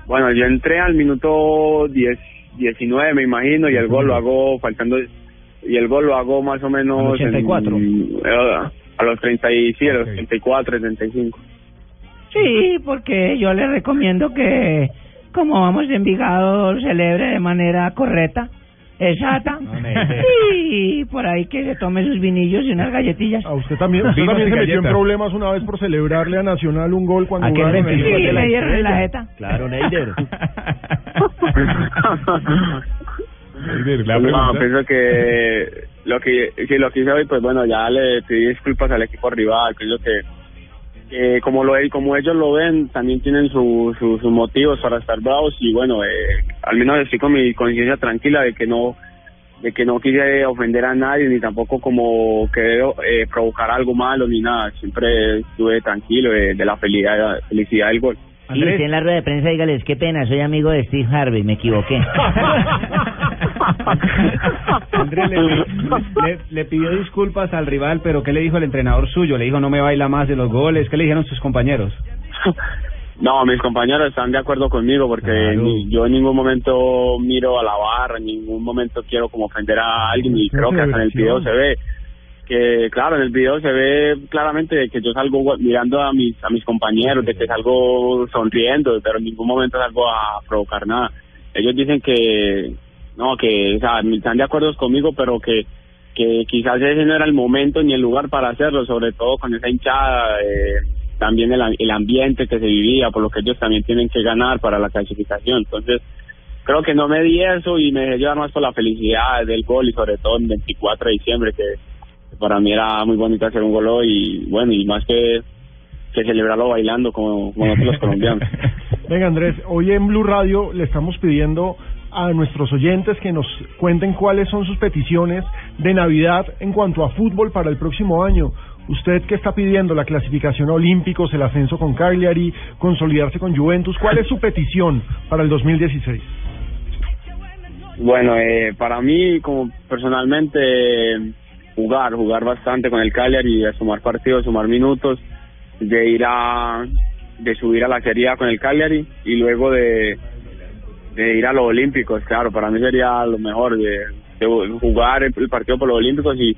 [SPEAKER 17] bueno yo entré al minuto 10 19 me imagino y el gol lo hago faltando y el gol lo hago más o menos
[SPEAKER 12] Al 84.
[SPEAKER 17] en- eh, a los 30 y sí, a los 34 35
[SPEAKER 11] Sí, porque yo le recomiendo que, como vamos de Envigado, celebre de manera correcta, exacta. Y por ahí que se tome sus vinillos y unas galletillas.
[SPEAKER 3] A usted también, usted
[SPEAKER 11] Vinos
[SPEAKER 3] también se metió en problemas una vez por celebrarle a Nacional un gol cuando
[SPEAKER 11] Aquel
[SPEAKER 3] jugaron
[SPEAKER 11] 25
[SPEAKER 3] el-
[SPEAKER 11] de la estrella. en la jeta.
[SPEAKER 1] Claro, Neider.
[SPEAKER 4] la
[SPEAKER 17] no, pienso que lo que sí, lo que hice hoy, pues bueno, ya le pedí disculpas al equipo rival, creo que que como lo como ellos lo ven, también tienen su, su- sus motivos para estar bravos y bueno, eh, al menos estoy con mi conciencia tranquila de que no de que no quise ofender a nadie ni tampoco como querer eh, provocar algo malo ni nada, siempre estuve tranquilo de, de la felicidad felicidad del gol.
[SPEAKER 18] Y usted en la rueda de prensa dígales, qué pena, soy amigo de Steve Harvey, me equivoqué.
[SPEAKER 5] Andrés le, le- le pidió disculpas al rival, pero ¿qué le dijo el entrenador suyo? Le dijo no me baila más de los goles. ¿Qué le dijeron sus compañeros?
[SPEAKER 17] No, mis compañeros están de acuerdo conmigo porque ni- yo en ningún momento miro a la barra, en ningún momento quiero como ofender a alguien y creo que hasta en el video se ve que claro, en el video se ve claramente que yo salgo mirando a mis a mis compañeros, de que salgo sonriendo, pero en ningún momento salgo a provocar nada. Ellos dicen que no, que están de acuerdo conmigo, pero que que quizás ese no era el momento ni el lugar para hacerlo, sobre todo con esa hinchada, eh, también el, el ambiente que se vivía, por lo que ellos también tienen que ganar para la clasificación. Entonces, creo que no me di eso y me dejé llevar más por la felicidad del gol y sobre todo en 24 de diciembre, que para mí era muy bonito hacer un gol hoy y bueno, y más que, que celebrarlo bailando como, como nosotros los colombianos.
[SPEAKER 3] Venga, Andrés, hoy en Blue Radio le estamos pidiendo a nuestros oyentes que nos cuenten cuáles son sus peticiones de Navidad en cuanto a fútbol para el próximo año. ¿Usted qué está pidiendo? ¿La clasificación a Olímpicos, el ascenso con Cagliari, consolidarse con Juventus? ¿Cuál es su petición para el 2016?
[SPEAKER 17] Bueno, eh, para mí, como personalmente, jugar, jugar bastante con el Cagliari, sumar partidos, sumar minutos, de ir a, de subir a la Serie con el Cagliari y luego de, de ir a los Olímpicos, claro, para mí sería lo mejor, de, de jugar el, el partido por los Olímpicos y,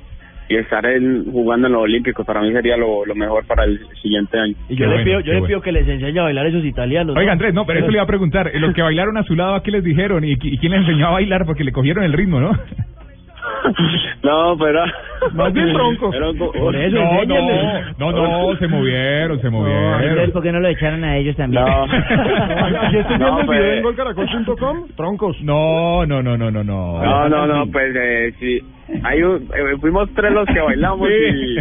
[SPEAKER 17] y estar en- jugando en los Olímpicos, para mí sería lo, lo mejor para el siguiente año.
[SPEAKER 1] Y yo le pido, yo le pido que les enseñe a bailar esos italianos.
[SPEAKER 4] Oiga, Andrés, no, pero eso le iba a preguntar. Los que bailaron a su lado, ¿a qué les dijeron? ¿Y, y quién les enseñó a bailar? Porque le cogieron el ritmo, ¿no?
[SPEAKER 17] No, pero...
[SPEAKER 3] Más bien troncos.
[SPEAKER 17] Pero-
[SPEAKER 1] Por eso,
[SPEAKER 4] no, no, no, no, se movieron, se movieron.
[SPEAKER 18] ¿por qué no lo echaron a ellos también?
[SPEAKER 17] No.
[SPEAKER 3] Aquí estoy viendo
[SPEAKER 17] No,
[SPEAKER 3] el
[SPEAKER 17] pues.
[SPEAKER 3] video en golcaracol.com, troncos.
[SPEAKER 4] No, no, no, no, no, no.
[SPEAKER 17] No, no, no, pues eh, sí. Hay un- eh, fuimos tres los que bailamos y,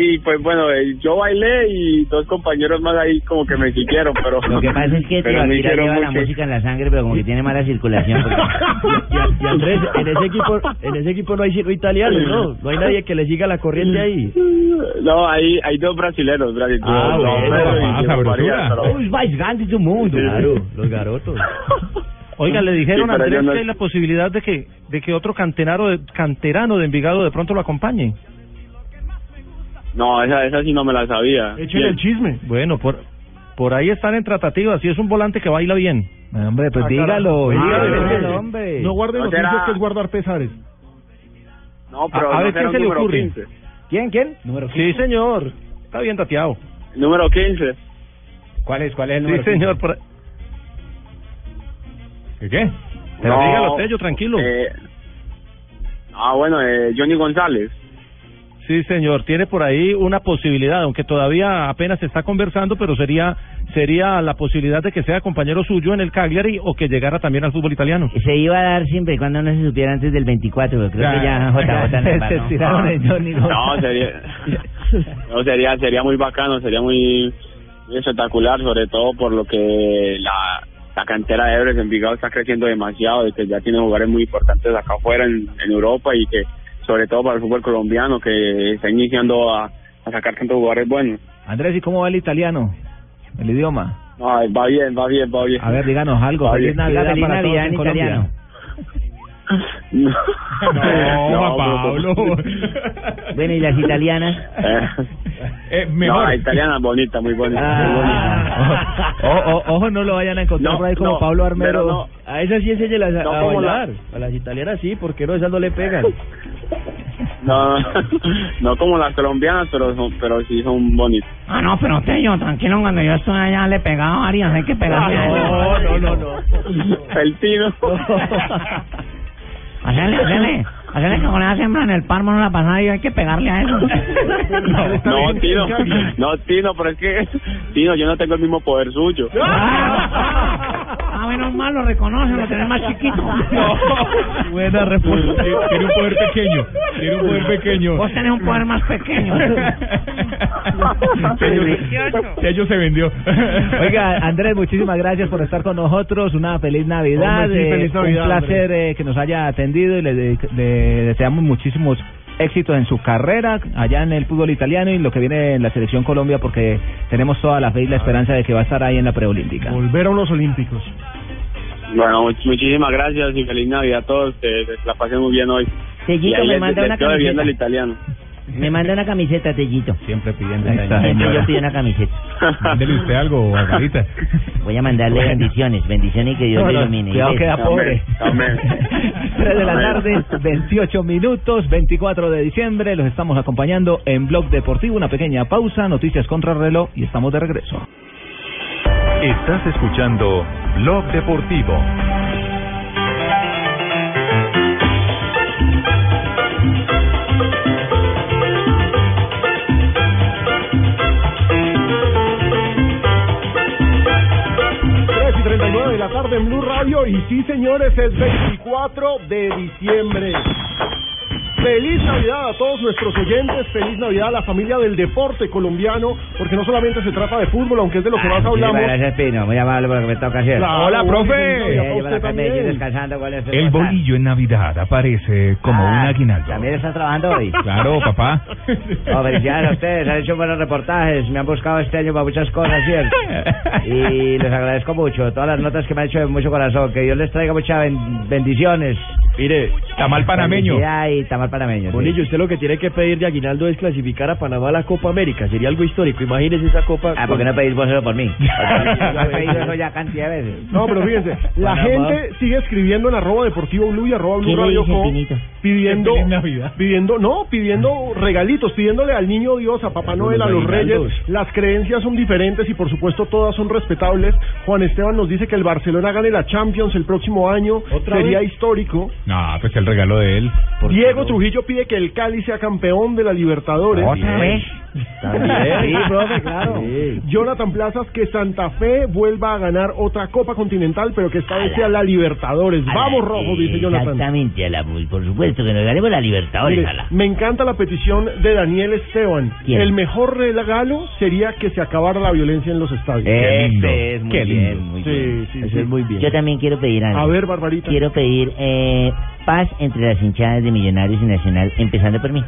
[SPEAKER 17] y, pues bueno, eh, yo bailé y dos compañeros más ahí como que me siguieron, pero
[SPEAKER 18] Lo que pasa es que Tibaquira lleva la
[SPEAKER 17] mucho.
[SPEAKER 18] música en la sangre, pero como que tiene mala circulación. porque-
[SPEAKER 1] Y, y Andrés, en ese equipo, en ese equipo no hay cinco italianos, ¿no? No hay nadie que le siga la corriente ahí.
[SPEAKER 17] No, hay, hay dos brasileños, brasileños.
[SPEAKER 1] Ah,
[SPEAKER 17] dos,
[SPEAKER 1] bueno, ah,
[SPEAKER 17] y Diego
[SPEAKER 1] sabrosura.
[SPEAKER 17] María, pero-
[SPEAKER 18] Os mais grandes do mundo.
[SPEAKER 1] Claro, los garotos.
[SPEAKER 12] Oiga, le dijeron
[SPEAKER 17] Sí,
[SPEAKER 12] a Andrés
[SPEAKER 17] no-
[SPEAKER 12] que hay la posibilidad de que de que otro canterano de, canterano de Envigado de pronto lo acompañe.
[SPEAKER 17] No, esa, esa sí no me la sabía.
[SPEAKER 3] Échale el chisme.
[SPEAKER 12] Bueno, por por ahí están en tratativas y es un volante que baila bien.
[SPEAKER 5] Hombre, pues
[SPEAKER 3] Ah,
[SPEAKER 5] dígalo,
[SPEAKER 3] carajo.
[SPEAKER 5] dígalo,
[SPEAKER 3] Ah,
[SPEAKER 5] dígalo, hombre.
[SPEAKER 3] No guarde
[SPEAKER 17] No
[SPEAKER 3] noticias
[SPEAKER 17] será-
[SPEAKER 3] que es guardar pesares.
[SPEAKER 17] No, pero
[SPEAKER 12] A- a
[SPEAKER 17] no
[SPEAKER 12] ver, ¿quién se le ocurre?
[SPEAKER 17] 15.
[SPEAKER 5] ¿Quién, quién?
[SPEAKER 12] Número Sí, señor. Está bien tateado.
[SPEAKER 17] Número 15.
[SPEAKER 5] ¿Cuál es, cuál es el
[SPEAKER 12] Sí,
[SPEAKER 5] número?
[SPEAKER 12] señor. por-
[SPEAKER 4] ¿Qué qué?
[SPEAKER 12] Pero
[SPEAKER 17] No,
[SPEAKER 12] dígalo, Tello, tranquilo.
[SPEAKER 17] eh, ah, bueno, eh, Johnny González.
[SPEAKER 12] Sí, señor, tiene por ahí una posibilidad, aunque todavía apenas se está conversando, pero sería sería la posibilidad de que sea compañero suyo en el Cagliari o que llegara también al fútbol italiano.
[SPEAKER 18] Se iba a dar siempre y cuando no se supiera antes del 24, pero creo que ya JJ no
[SPEAKER 5] Se estiraron en Johnny
[SPEAKER 17] No, sería, no, sería, sería muy bacano, sería muy, muy espectacular, sobre todo por lo que la, la cantera de Ebres en Vigado está creciendo demasiado, y que ya tiene jugadores muy importantes acá afuera en, en Europa y que, sobre todo para el fútbol colombiano, que está iniciando a, a sacar tantos jugadores buenos.
[SPEAKER 5] Andrés, ¿y cómo va el italiano? El idioma.
[SPEAKER 17] No, va bien, va bien, va bien.
[SPEAKER 5] A ver, díganos algo.
[SPEAKER 17] Va
[SPEAKER 5] Feliz
[SPEAKER 17] bien.
[SPEAKER 5] Navidad
[SPEAKER 18] Feliz
[SPEAKER 5] para todos en
[SPEAKER 18] en
[SPEAKER 5] Colombia.
[SPEAKER 18] italiano.
[SPEAKER 17] No,
[SPEAKER 4] No, Pablo.
[SPEAKER 18] Bueno, ¿y las italianas?
[SPEAKER 17] Eh,
[SPEAKER 4] Eh, mejor.
[SPEAKER 17] No, italiana es bonita, muy bonita. muy bonita.
[SPEAKER 5] O- o- ojo, no lo vayan a encontrar
[SPEAKER 17] No,
[SPEAKER 5] por ahí como
[SPEAKER 17] no,
[SPEAKER 5] Pablo Armero.
[SPEAKER 17] no.
[SPEAKER 1] A esas sí enséñelas a,
[SPEAKER 17] No
[SPEAKER 1] a
[SPEAKER 17] la-
[SPEAKER 1] bailar. A las italianas sí, porque no, esas no le pegan.
[SPEAKER 17] No, no como las colombianas, pero son, pero sí son bonitas.
[SPEAKER 11] Ah, no, pero Tello, tranquilo, cuando yo estuve allá le pegaba a varias, hay que pegarle a
[SPEAKER 1] No, no, no, no.
[SPEAKER 17] El
[SPEAKER 11] Hacerle, hacerle, hacerle que con esa siembra en el páramo no la pasada y hay que pegarle a eso.
[SPEAKER 17] No, Tino, no, Tino, pero es que, Tino, yo no tengo el mismo poder suyo.
[SPEAKER 11] Ah, menos mal lo reconoce, lo tenés más chiquito.
[SPEAKER 4] Buena respuesta. Tiene un poder pequeño. Tiene un poder pequeño.
[SPEAKER 11] Vos tenés un poder más pequeño.
[SPEAKER 4] Tello, Tello se vendió.
[SPEAKER 5] Oiga, Andrés, muchísimas gracias por estar con nosotros. Una feliz Navidad.
[SPEAKER 3] Hombre, sí,
[SPEAKER 5] eh,
[SPEAKER 3] feliz Navidad,
[SPEAKER 5] un placer eh, que nos haya atendido y le, de- le deseamos muchísimos éxitos en su carrera allá en el fútbol italiano y lo que viene en la selección Colombia porque tenemos toda la fe y la esperanza de que va a estar ahí en la preolímpica.
[SPEAKER 3] Volver a unos olímpicos.
[SPEAKER 19] Bueno, much- muchísimas gracias y feliz Navidad a todos. Que, que la pasen muy bien hoy.
[SPEAKER 11] Tellito, me
[SPEAKER 19] les,
[SPEAKER 11] manda
[SPEAKER 19] les
[SPEAKER 11] una camiseta.
[SPEAKER 19] al italiano.
[SPEAKER 11] Me manda una camiseta, Tellito.
[SPEAKER 4] Siempre pidiendo.
[SPEAKER 11] Siempre yo pido una camiseta.
[SPEAKER 4] Mándele usted algo, Barbarita.
[SPEAKER 11] Voy a mandarle
[SPEAKER 4] Bueno.
[SPEAKER 11] bendiciones, bendiciones y que Dios
[SPEAKER 5] No,
[SPEAKER 11] le
[SPEAKER 5] no,
[SPEAKER 11] ilumine.
[SPEAKER 5] cuidado, queda pobre. 3 de la
[SPEAKER 11] Amén.
[SPEAKER 5] tarde, 28 minutos, 24 de diciembre. Los estamos acompañando en Blog Deportivo. Una pequeña pausa, noticias contra reloj y estamos de regreso.
[SPEAKER 20] Estás escuchando Blog Deportivo.
[SPEAKER 3] Tres y 39 de la tarde en Blue Radio y sí señores es 24 de diciembre. Feliz Navidad a todos nuestros oyentes, feliz Navidad a la familia del deporte colombiano, porque no solamente se trata de fútbol, aunque es de lo que más hablamos.
[SPEAKER 11] Gracias, Pino. Muy amable por lo que me toca hacer.
[SPEAKER 3] Claro, Hola, profe.
[SPEAKER 4] El bolillo en Navidad aparece como un
[SPEAKER 11] Ah,
[SPEAKER 4] aguinaldo.
[SPEAKER 11] ¿También estás trabajando hoy?
[SPEAKER 4] Claro, papá.
[SPEAKER 11] No, felicidades a ustedes, han hecho buenos reportajes, me han buscado este año para muchas cosas, ¿cierto? Y les agradezco mucho, todas las notas que me han hecho de mucho corazón, que Dios les traiga muchas ben- bendiciones.
[SPEAKER 1] Mire,
[SPEAKER 4] tamal panameño.
[SPEAKER 11] Y tamal panameño. sí.
[SPEAKER 1] Bonillo, usted lo que tiene que pedir de aguinaldo es clasificar a Panamá a la Copa América. Sería algo histórico. Imagínese esa Copa.
[SPEAKER 11] Ah, ¿por qué no pedís vos eso por mí? Yo he pedido eso ya cantidad de veces.
[SPEAKER 3] No, pero fíjense, la
[SPEAKER 11] Panamá.
[SPEAKER 3] gente sigue escribiendo en arroba deportivo blue y arroba
[SPEAKER 11] ¿Qué
[SPEAKER 3] blue radio
[SPEAKER 11] dice
[SPEAKER 3] Co,
[SPEAKER 11] Pinito?
[SPEAKER 3] pidiendo, pidiendo, no, pidiendo regalitos, pidiéndole al niño Dios, a Papá Noel, a los reyes. Las creencias son diferentes y por supuesto todas son respetables. Juan Esteban nos dice que el Barcelona gane la Champions el próximo año,
[SPEAKER 1] ¿Otra
[SPEAKER 3] sería
[SPEAKER 1] vez?
[SPEAKER 3] histórico.
[SPEAKER 4] No, pues el regalo de él.
[SPEAKER 3] Diego Trujillo pide que el Cali sea campeón de la Libertadores.
[SPEAKER 4] ¿Otra vez?
[SPEAKER 1] Sí, profe, claro.
[SPEAKER 3] Jonathan Plazas que Santa Fe vuelva a ganar otra Copa Continental, pero que esta vez sea la Libertadores. Vamos rojo, dice Jonathan.
[SPEAKER 11] Exactamente, a la, por supuesto que nos ganemos la Libertadores,
[SPEAKER 3] Mire, me encanta la petición de Daniel Esteban.
[SPEAKER 11] ¿Quién?
[SPEAKER 3] El mejor regalo sería que se acabara la violencia en los estadios.
[SPEAKER 11] Es muy
[SPEAKER 4] qué
[SPEAKER 11] bien,
[SPEAKER 4] lindo.
[SPEAKER 11] muy
[SPEAKER 3] Sí,
[SPEAKER 11] bien.
[SPEAKER 3] sí,
[SPEAKER 1] Ese
[SPEAKER 3] sí.
[SPEAKER 1] es muy bien.
[SPEAKER 11] Yo también quiero pedir algo.
[SPEAKER 3] A ver, Barbarita.
[SPEAKER 11] Quiero pedir eh, paz entre las hinchadas de Millonarios y Nacional, empezando por mí.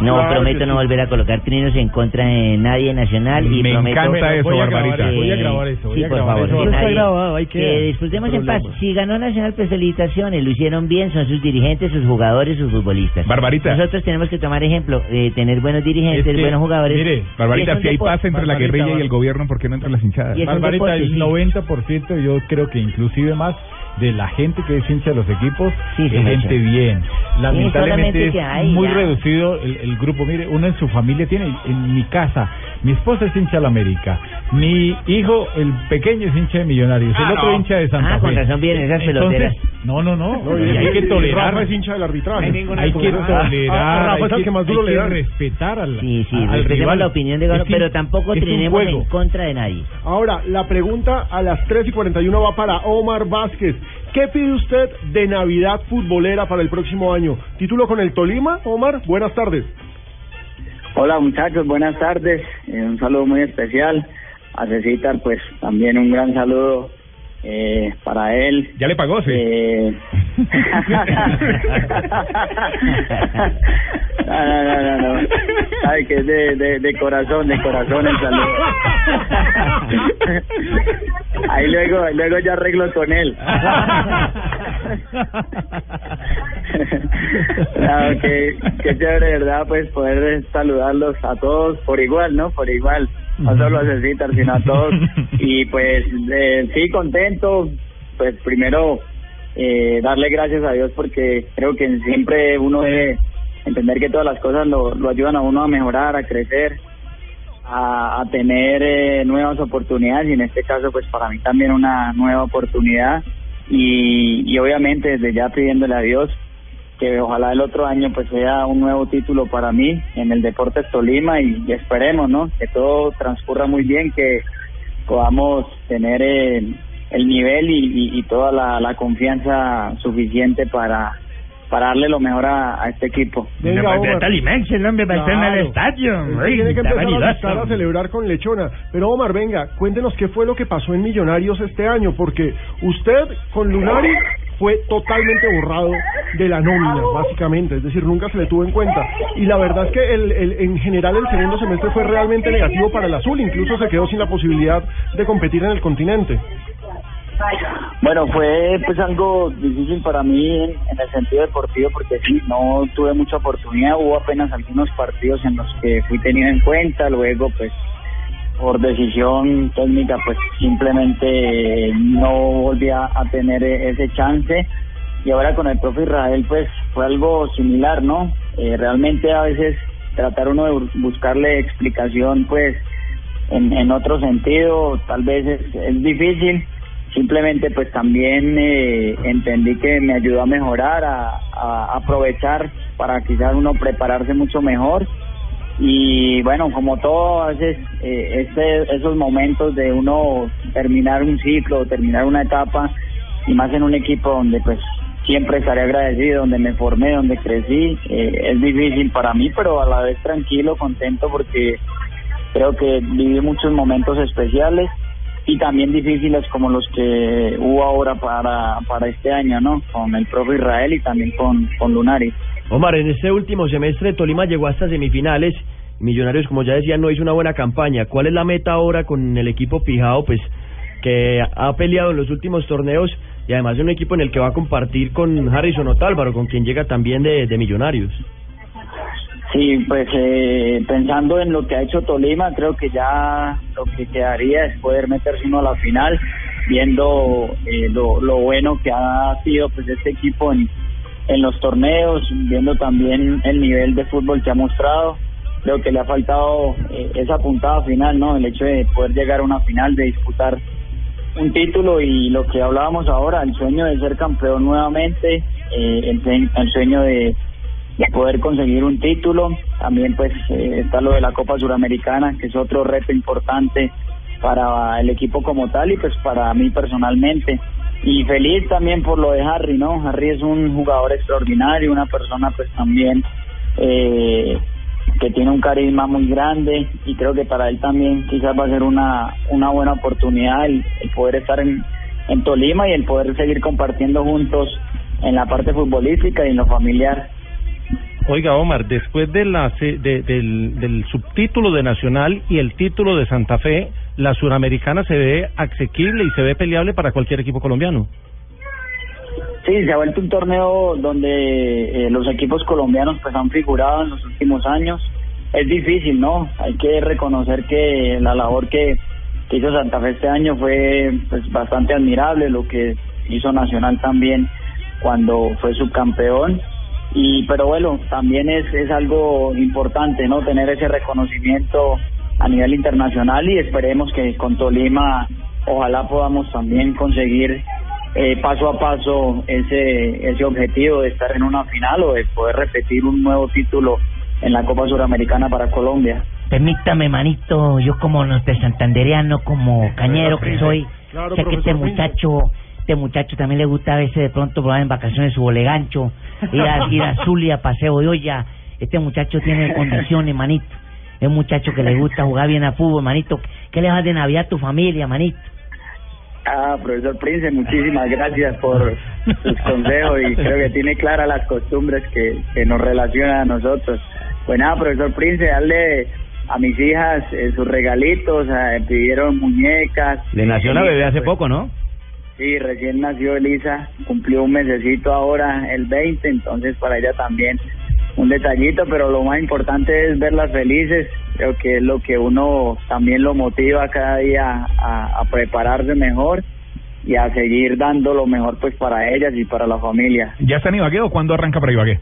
[SPEAKER 11] No
[SPEAKER 3] Claro
[SPEAKER 11] prometo no volver a colocar trinos en contra de nadie nacional y
[SPEAKER 4] Me
[SPEAKER 11] prometo
[SPEAKER 4] encanta eso,
[SPEAKER 11] Voy a
[SPEAKER 4] Barbarita.
[SPEAKER 11] grabar,
[SPEAKER 4] Voy a
[SPEAKER 11] grabar
[SPEAKER 4] eso, voy
[SPEAKER 11] sí,
[SPEAKER 4] a
[SPEAKER 11] por favor,
[SPEAKER 4] eso.
[SPEAKER 11] que, nadie-
[SPEAKER 1] grabado, ahí
[SPEAKER 11] que
[SPEAKER 1] queda.
[SPEAKER 11] disfrutemos en paz. Si ganó Nacional, pues felicitaciones, lo hicieron bien, son sus dirigentes, sus jugadores, sus futbolistas.
[SPEAKER 4] Barbarita.
[SPEAKER 11] Nosotros tenemos que tomar ejemplo, de tener buenos dirigentes,
[SPEAKER 4] Es que,
[SPEAKER 11] buenos jugadores.
[SPEAKER 4] Mire,
[SPEAKER 11] Y
[SPEAKER 4] Barbarita, si hay paz entre la
[SPEAKER 11] Barbarita,
[SPEAKER 4] guerrilla y el gobierno, ¿por qué no entre las hinchadas?
[SPEAKER 11] Es
[SPEAKER 21] Barbarita,
[SPEAKER 11] deporte,
[SPEAKER 21] el
[SPEAKER 11] sí.
[SPEAKER 21] 90% yo creo que inclusive más de la gente que es hincha de los equipos
[SPEAKER 11] Sí, sí,
[SPEAKER 21] es
[SPEAKER 11] me
[SPEAKER 21] gente bien. Lamentablemente es
[SPEAKER 11] hay,
[SPEAKER 21] muy
[SPEAKER 11] ya.
[SPEAKER 21] reducido el, el grupo. Mire, uno en su familia tiene, en mi casa, mi esposa es hincha de la América, mi hijo, el pequeño es hincha de Millonarios, el
[SPEAKER 11] Ah,
[SPEAKER 21] otro
[SPEAKER 11] no.
[SPEAKER 21] hincha de Santa
[SPEAKER 11] Ah,
[SPEAKER 21] Fe.
[SPEAKER 11] con razón vienen esas
[SPEAKER 21] Entonces,
[SPEAKER 11] peloteras.
[SPEAKER 21] No, no, no, hay que tolerar.
[SPEAKER 3] Rafa es hincha del arbitraje.
[SPEAKER 21] Hay, hay que tolerar,
[SPEAKER 3] A- a Rafa es
[SPEAKER 21] hay
[SPEAKER 3] el que más duro
[SPEAKER 21] hay
[SPEAKER 3] le
[SPEAKER 21] que
[SPEAKER 3] dan.
[SPEAKER 21] respetar al,
[SPEAKER 11] Sí, sí,
[SPEAKER 21] al rival.
[SPEAKER 11] la opinión de Galo, pero tampoco
[SPEAKER 21] un juego.
[SPEAKER 11] en contra de nadie.
[SPEAKER 3] Ahora, la pregunta a las 3 y 41 va para Omar Vázquez. ¿Qué pide usted de Navidad futbolera para el próximo año? ¿Título con el Tolima, Omar? Buenas tardes.
[SPEAKER 19] Hola muchachos, buenas tardes. Eh, un saludo muy especial. A Cecitar, pues también un gran saludo eh, para él.
[SPEAKER 4] ¿Ya le pagó, sí?
[SPEAKER 19] Eh... no, no, no, no, no. Sabe que es de, de, de corazón, de corazón el saludo. Ahí luego, luego ya arreglo con él. no, que, que chévere, ¿verdad? Pues poder saludarlos a todos por igual, ¿no? Por igual. No solo a Cecitar, sino a todos. Y pues eh, sí, contento. Pues primero eh, darle gracias a Dios porque creo que siempre uno debe entender que todas las cosas lo, lo ayudan a uno a mejorar, a crecer, a, a tener eh, nuevas oportunidades y en este caso pues para mí también una nueva oportunidad y, y obviamente desde ya pidiéndole a Dios que ojalá el otro año pues sea un nuevo título para mí en el Deportes Tolima y, y esperemos, ¿no? Que todo transcurra muy bien, que podamos tener eh, el nivel y, y, y toda la, la confianza suficiente para para darle lo mejor a, a este equipo.
[SPEAKER 3] Venga, Omar.
[SPEAKER 18] Tolimense, el hombre va a estar en el
[SPEAKER 3] Claro.
[SPEAKER 18] estadio. Ay,
[SPEAKER 3] tiene que empezar a a celebrar con Lechona. Pero Omar, venga, cuéntenos qué fue lo que pasó en Millonarios este año, porque usted con Lunari fue totalmente borrado de la nómina, básicamente, es decir, nunca se le tuvo en cuenta. Y la verdad es que el, el- en general el segundo semestre fue realmente negativo para el azul, incluso se quedó sin la posibilidad de competir en el continente.
[SPEAKER 19] Bueno, fue pues algo difícil para mí en, en el sentido deportivo porque sí, no tuve mucha oportunidad, hubo apenas algunos partidos en los que fui tenido en cuenta, luego pues por decisión técnica pues simplemente no volví a, tener e- ese chance. Y ahora con el profe Israel pues fue algo similar, ¿no? Eh, realmente a veces tratar uno de bu- buscarle explicación pues en, en otro sentido tal vez es, es difícil. Simplemente pues también eh, entendí que me ayudó a mejorar a, a aprovechar para quizás uno prepararse mucho mejor y bueno como todo a eh, este esos momentos de uno terminar un ciclo terminar una etapa y más en un equipo donde pues siempre estaré agradecido donde me formé donde crecí eh, es difícil para mí pero a la vez tranquilo contento porque creo que viví muchos momentos especiales y también difíciles como los que hubo ahora para, para este año, ¿no? Con el profe Israel y también con, con Lunari.
[SPEAKER 1] Omar, en este último semestre Tolima llegó hasta semifinales. Millonarios, como ya decía, no hizo una buena campaña. ¿Cuál es la meta ahora con el equipo Pijao? Pues que ha peleado en los últimos torneos y además es un equipo en el que va a compartir con Harrison Otálvaro, con quien llega también de, Millonarios.
[SPEAKER 19] Sí, pues eh, pensando en lo que ha hecho Tolima, creo que ya lo que quedaría es poder meterse uno a la final, viendo eh, lo, lo bueno que ha sido pues este equipo en, en los torneos, viendo también el nivel de fútbol que ha mostrado. Creo que le ha faltado eh, esa puntada final, ¿no? El hecho de poder llegar a una final, de disputar un título y lo que hablábamos ahora, el sueño de ser campeón nuevamente, eh, el, el sueño de, de poder conseguir un título. También pues eh, está lo de la Copa Suramericana, que es otro reto importante para el equipo como tal y pues para mí personalmente. Y feliz también por lo de Harry, ¿no? Harry es un jugador extraordinario, una persona pues también eh, que tiene un carisma muy grande y creo que para él también quizás va a ser una, una buena oportunidad el, poder estar en, en Tolima y el poder seguir compartiendo juntos en la parte futbolística y en lo familiar.
[SPEAKER 12] Oiga, Omar, después de la, de- del, del subtítulo de Nacional y el título de Santa Fe, la suramericana se ve asequible y se ve peleable para cualquier equipo colombiano.
[SPEAKER 19] Sí, se ha vuelto un torneo donde eh, los equipos colombianos pues han figurado en los últimos años. Es difícil, ¿no? Hay que reconocer que la labor que, que hizo Santa Fe este año fue pues bastante admirable, lo que hizo Nacional también cuando fue subcampeón. Y pero bueno, también es es algo importante, ¿no? Tener ese reconocimiento a nivel internacional y esperemos que con Tolima ojalá podamos también conseguir eh, paso a paso ese ese objetivo de estar en una final o de poder repetir un nuevo título en la Copa Suramericana para Colombia.
[SPEAKER 22] Permítame, manito, yo como norte santandereano, como cañero que soy,
[SPEAKER 19] Claro,
[SPEAKER 22] sé que este muchacho, este muchacho también le gusta a veces de pronto probar en vacaciones su bolegancho, ir a, ir a Zulia, paseo de olla. Este muchacho tiene condiciones, manito. Es un muchacho que le gusta jugar bien a fútbol, manito. ¿Qué le vas de Navidad a tu familia, manito?
[SPEAKER 19] Ah, profesor Prince, muchísimas gracias por sus consejos y creo que tiene claras las costumbres que, que nos relacionan a nosotros. Pues nada, profesor Prince, darle a mis hijas eh, sus regalitos, eh, pidieron muñecas.
[SPEAKER 1] Le nació la bebé hace
[SPEAKER 19] Pues,
[SPEAKER 1] poco, ¿no?
[SPEAKER 19] Sí, recién nació Elisa, cumplió un mesecito ahora, el 20, entonces para ella también un detallito, pero lo más importante es verlas felices, creo que es lo que uno también lo motiva cada día a, a prepararse mejor y a seguir dando lo mejor pues para ellas y para la familia.
[SPEAKER 4] ¿Ya está en Ibagué o cuándo arranca para Ibagué?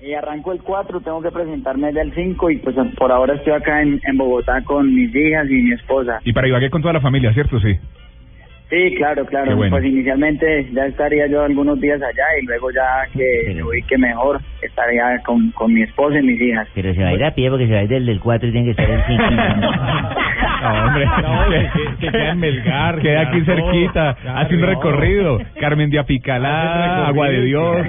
[SPEAKER 19] Y arranco el 4, tengo que presentarme ya el 5 y pues por ahora estoy acá en, en Bogotá con mis hijas y mi esposa.
[SPEAKER 4] Y para Ibagué con toda la familia, ¿cierto? Sí.
[SPEAKER 19] Sí, claro, claro.
[SPEAKER 4] Bueno.
[SPEAKER 19] Pues inicialmente ya estaría yo algunos días allá y luego ya que me ubique mejor estaría con, con mi esposa y mis hijas.
[SPEAKER 22] Pero se va a ir a pie porque se va a ir del, del 4 y tiene que estar el 5.
[SPEAKER 4] No, hombre.
[SPEAKER 21] que queda en Melgar,
[SPEAKER 4] Queda aquí cerquita.
[SPEAKER 21] claro,
[SPEAKER 4] hace un
[SPEAKER 21] no.
[SPEAKER 4] recorrido. Carmen de Apicalá, Agua de Dios.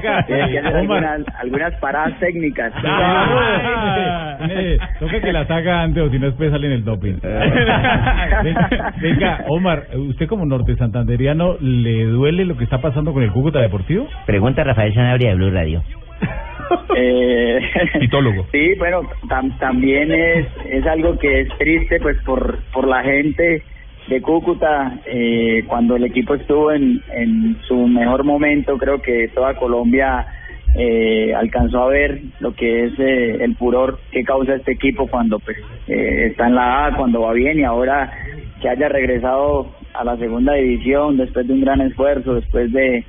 [SPEAKER 19] Que hacer algunas, algunas paradas técnicas.
[SPEAKER 21] Ah, eh, toca que las haga antes o si no después sale en el doping. venga, venga, Omar, ¿usted como norte santanderiano le duele lo que está pasando con el Cúcuta Deportivo?
[SPEAKER 22] Pregunta Rafael Sanabria de Blue Radio.
[SPEAKER 19] Eh. Sí, bueno, tam- también es, es algo que es triste pues por, por la gente de Cúcuta, eh, cuando el equipo estuvo en, en su mejor momento, creo que toda Colombia eh, alcanzó a ver lo que es eh, el furor que causa este equipo cuando pues eh, está en la A, cuando va bien y ahora que haya regresado a la segunda división después de un gran esfuerzo, después de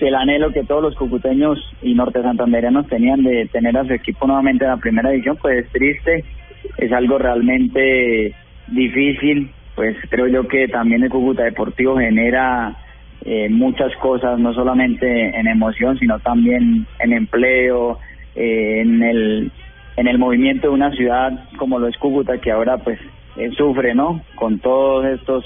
[SPEAKER 19] del anhelo que todos los cucuteños y norte santanderianos tenían de tener a su equipo nuevamente en la primera división, pues es triste, es algo realmente difícil, pues creo yo que también el Cúcuta Deportivo genera eh, muchas cosas, no solamente en emoción, sino también en empleo, eh, en el en el movimiento de una ciudad como lo es Cúcuta, que ahora pues eh, sufre, ¿no? Con todos estos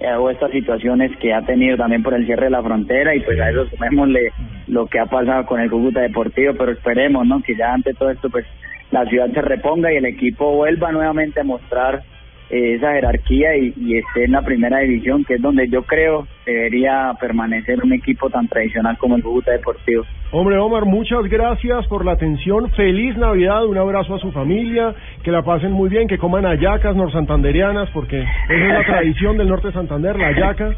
[SPEAKER 19] eh, o estas situaciones que ha tenido también por el cierre de la frontera y pues a eso sumémosle lo que ha pasado con el Cúcuta Deportivo, pero esperemos, ¿no? Que ya ante todo esto pues la ciudad se reponga y el equipo vuelva nuevamente a mostrar esa jerarquía y, y esté en la primera división, que es donde yo creo debería permanecer un equipo tan tradicional como el Cúcuta Deportivo.
[SPEAKER 3] Hombre, Omar, muchas gracias por la atención. Feliz Navidad, un abrazo a su familia, que la pasen muy bien, que coman hallacas norsantanderianas, porque esa es la tradición del norte de Santander, la hallaca,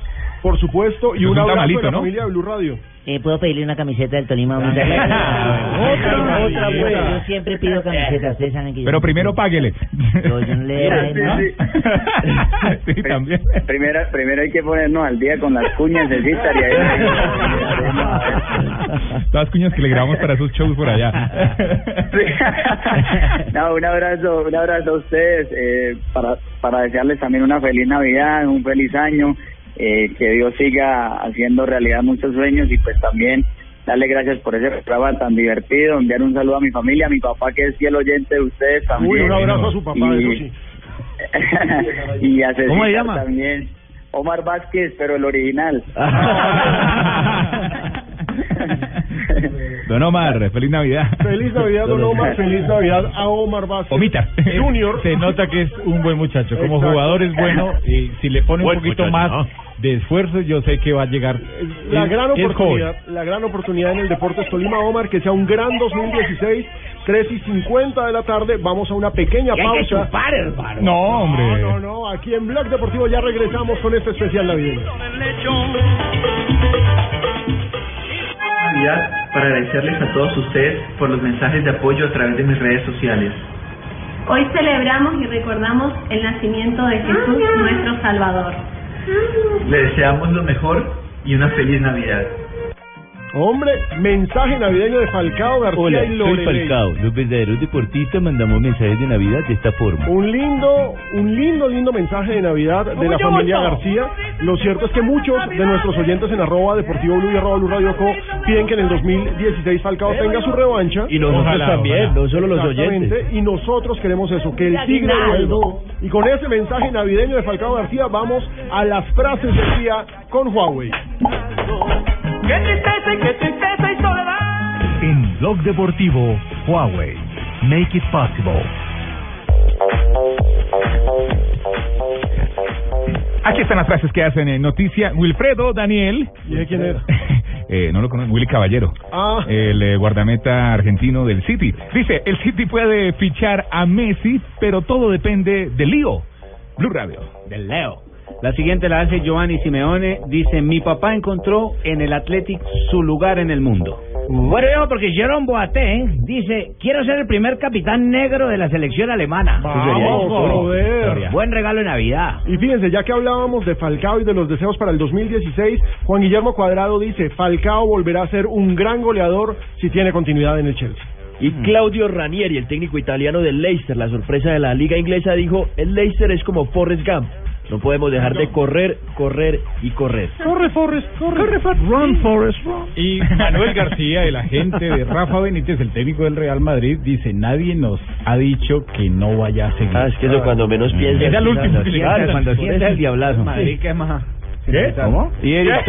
[SPEAKER 3] por supuesto, y un abrazo
[SPEAKER 4] tamalito,
[SPEAKER 3] de la
[SPEAKER 4] ¿no?
[SPEAKER 3] familia de Blue Radio.
[SPEAKER 22] Eh, ¿Puedo pedirle una camiseta del Tolima?
[SPEAKER 3] Otra, otra,
[SPEAKER 22] Yo-
[SPEAKER 3] pues.
[SPEAKER 22] Yo siempre pido camisetas, ustedes saben que yo...
[SPEAKER 4] Pero primero páguele.
[SPEAKER 22] Yo, yo no le doy nada.
[SPEAKER 4] Sí, también.
[SPEAKER 19] Primero, primero hay que ponernos al día con las cuñas de Citar y ahí...
[SPEAKER 4] Todas cuñas que le grabamos para esos shows por allá.
[SPEAKER 19] No, un abrazo, un abrazo a ustedes eh, para, para desearles también una feliz Navidad, un feliz año, eh, que Dios siga haciendo realidad muchos sueños y pues también darle gracias por ese programa tan divertido, enviar un saludo a mi familia, a mi papá que es fiel oyente de ustedes también.
[SPEAKER 3] Uy, un abrazo a su papá,
[SPEAKER 19] Y-
[SPEAKER 3] sí.
[SPEAKER 19] y a
[SPEAKER 3] ¿Cómo
[SPEAKER 19] Cecitar
[SPEAKER 3] llama?
[SPEAKER 19] también. Omar Vázquez, pero el original.
[SPEAKER 4] Don Omar, feliz Navidad.
[SPEAKER 3] Feliz Navidad, don Omar, feliz Navidad a Omar Vázquez.
[SPEAKER 4] Omita.
[SPEAKER 3] Junior.
[SPEAKER 21] Se nota que es un buen muchacho. Como
[SPEAKER 3] Exacto.
[SPEAKER 21] jugador es bueno y si le pone un poquito
[SPEAKER 3] muchacho,
[SPEAKER 21] más de esfuerzo, yo sé que va a llegar.
[SPEAKER 3] La
[SPEAKER 21] Es-
[SPEAKER 3] gran oportunidad, la gran oportunidad en el Deportes Tolima, Omar, que sea un gran 2016, 3 y 50 de la tarde, vamos a una pequeña
[SPEAKER 21] Y hay que
[SPEAKER 3] pausa.
[SPEAKER 21] chupar, hermano.
[SPEAKER 3] No,
[SPEAKER 21] hombre.
[SPEAKER 3] No, no, aquí en Blog Deportivo ya regresamos con este especial navideño.
[SPEAKER 23] Para agradecerles a todos ustedes por los mensajes de apoyo a través de mis redes sociales.
[SPEAKER 24] Hoy celebramos y recordamos el nacimiento de Jesús, nuestro Salvador.
[SPEAKER 23] Le deseamos lo mejor y una feliz Navidad.
[SPEAKER 3] Hombre, mensaje navideño de Falcao García
[SPEAKER 10] Hola,
[SPEAKER 3] y
[SPEAKER 10] soy. Falcao. Los verdaderos deportistas mandamos mensajes de Navidad de esta forma.
[SPEAKER 3] Un lindo, un lindo, lindo mensaje de Navidad de la familia García. Lo cierto es que muchos de nuestros oyentes en arroba deportivo blue y arroba blue radio co piden que en el 2016 Falcao tenga su revancha.
[SPEAKER 1] Y nosotros Ojalá, también, ojalá. no solo los oyentes.
[SPEAKER 3] Y nosotros queremos eso, que el tigre vuelva. Y con ese mensaje navideño de Falcao García vamos a las frases del día con Huawei.
[SPEAKER 2] ¡Qué tristeza y qué tristeza y soledad!
[SPEAKER 25] En Blog Deportivo, Huawei. Make it possible.
[SPEAKER 4] Aquí están las frases que hacen en noticia. Wilfredo Daniel.
[SPEAKER 3] ¿Y de quién es?
[SPEAKER 4] Eh, no lo conozco, Willy Caballero.
[SPEAKER 3] Ah.
[SPEAKER 4] El eh, guardameta argentino del City. Dice, el City puede fichar a Messi, pero todo depende de Lío. Blue Radio.
[SPEAKER 5] Del Leo. La siguiente la hace Giovanni Simeone. Dice, mi papá encontró en el Athletic su lugar en el mundo.
[SPEAKER 18] Bueno, yo, porque Jerome Boateng dice, quiero ser el primer capitán negro de la selección alemana.
[SPEAKER 3] Vamos.
[SPEAKER 18] Buen regalo de Navidad.
[SPEAKER 3] Y fíjense, ya que hablábamos de Falcao y de los deseos para el 2016, Juan Guillermo Cuadrado dice, Falcao volverá a ser un gran goleador si tiene continuidad en el Chelsea.
[SPEAKER 1] Y Claudio Ranieri, el técnico italiano del Leicester, la sorpresa de la liga inglesa, dijo, el Leicester es como Forrest Gump. No podemos dejar de correr, correr y correr.
[SPEAKER 3] Corre, Forrest, corre.
[SPEAKER 21] Run, Forrest, run. Y Manuel García, el agente de Rafa Benítez, el técnico del Real Madrid, dice, nadie nos ha dicho que no vaya a seguir.
[SPEAKER 1] Ah, es que eso cuando menos piensas,
[SPEAKER 21] Es el último
[SPEAKER 1] quizás,
[SPEAKER 21] que le
[SPEAKER 1] claro, cuando
[SPEAKER 21] eso.
[SPEAKER 1] el diablazo.
[SPEAKER 21] Madrid, ¿qué más?
[SPEAKER 1] ¿Qué?
[SPEAKER 21] ¿Cómo? Y Eric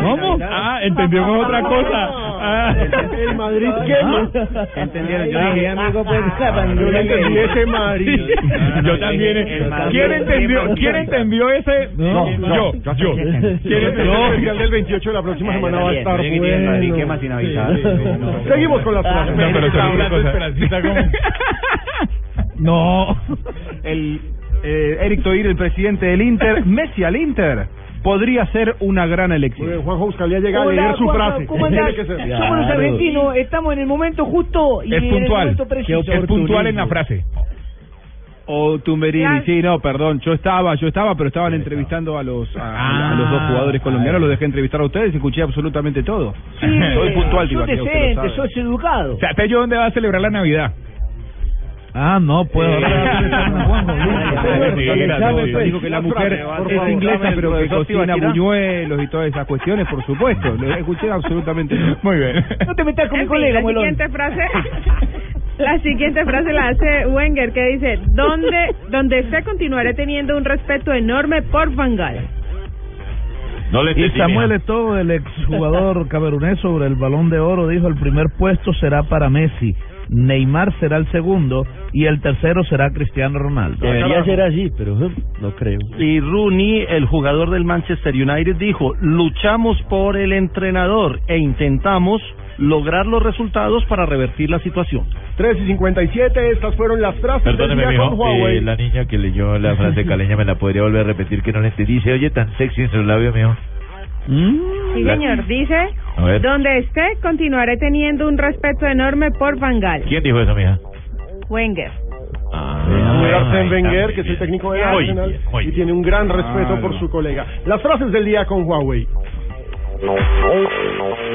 [SPEAKER 4] ¿Cómo? Ah, entendimos otra cosa. Ah.
[SPEAKER 3] El Madrid, ¿qué?
[SPEAKER 5] ¿Entendieron? Yo dije, amigo, pues,
[SPEAKER 3] Yo le entendí ese Madrid.
[SPEAKER 4] Yo también. eh, ¿Quién entendió, ¿quién entendió ese?
[SPEAKER 3] No,
[SPEAKER 4] yo, yo. ¿Quién
[SPEAKER 3] El
[SPEAKER 4] entendió?
[SPEAKER 3] especial del 28 de la próxima semana va a estar
[SPEAKER 5] el Madrid,
[SPEAKER 3] bueno.
[SPEAKER 5] ¿qué más sin avisar?
[SPEAKER 3] No. Seguimos con las frases.
[SPEAKER 4] No, pero solo una cosa.
[SPEAKER 21] No. El eh, Eric Toir, el presidente del Inter, Messi al Inter. Podría ser una gran elección.
[SPEAKER 3] Juanjo Buscalia llega a
[SPEAKER 21] Hola,
[SPEAKER 3] leer su
[SPEAKER 21] Juanjo,
[SPEAKER 3] frase.
[SPEAKER 21] ¿cómo andás? Somos los argentinos,
[SPEAKER 5] estamos en el momento justo y
[SPEAKER 4] Es
[SPEAKER 5] en el
[SPEAKER 4] puntual.
[SPEAKER 5] momento preciso.
[SPEAKER 4] Es puntual en la frase.
[SPEAKER 21] O Tumberini, sí, no, perdón, yo estaba, yo estaba, pero estaban entrevistando a los a, a los dos jugadores colombianos, los dejé entrevistar a ustedes y escuché absolutamente todo. Soy puntual, lo
[SPEAKER 5] decente, sos educado.
[SPEAKER 4] O sea, ¿dónde va a celebrar la Navidad?
[SPEAKER 21] Ah, no puedo.
[SPEAKER 4] Dijo
[SPEAKER 21] Dijo que la mujer es inglesa, pero que cocina buñuelos y todas esas cuestiones, por supuesto. Lo escuché absolutamente.
[SPEAKER 4] Muy bien.
[SPEAKER 5] No te metas con mi colega,
[SPEAKER 8] la siguiente frase la siguiente frase la hace Wenger que dice donde donde esté continuaré teniendo un respeto enorme por Van Gaal
[SPEAKER 9] No le
[SPEAKER 6] Y Samuel. Eto'o, el exjugador camerunés sobre el Balón de Oro, dijo el primer puesto será para Messi, Neymar será el segundo y el tercero será Cristiano Ronaldo.
[SPEAKER 1] Debería ser así, pero eh, no creo.
[SPEAKER 12] Y Rooney, el jugador del Manchester United, dijo, luchamos por el entrenador e intentamos lograr los resultados para revertir la situación.
[SPEAKER 3] 3 y 57, estas fueron las frases del
[SPEAKER 9] Perdóneme,
[SPEAKER 3] día
[SPEAKER 9] mijo,
[SPEAKER 3] con Huawei.
[SPEAKER 9] eh, la niña que leyó la frase caleña me la podría volver a repetir que no la entendí. Se oye tan sexy en sus labios, mijo.
[SPEAKER 8] Sí
[SPEAKER 9] La-
[SPEAKER 8] señor dice
[SPEAKER 9] A ver.
[SPEAKER 8] donde esté continuaré teniendo un respeto enorme por Van Gaal
[SPEAKER 9] ¿Quién dijo eso, mija?
[SPEAKER 8] Wenger
[SPEAKER 3] Muy Arsène Wenger, que es el técnico de Arsenal
[SPEAKER 9] bien,
[SPEAKER 3] y tiene un gran respeto por su colega. Las frases del día con Huawei.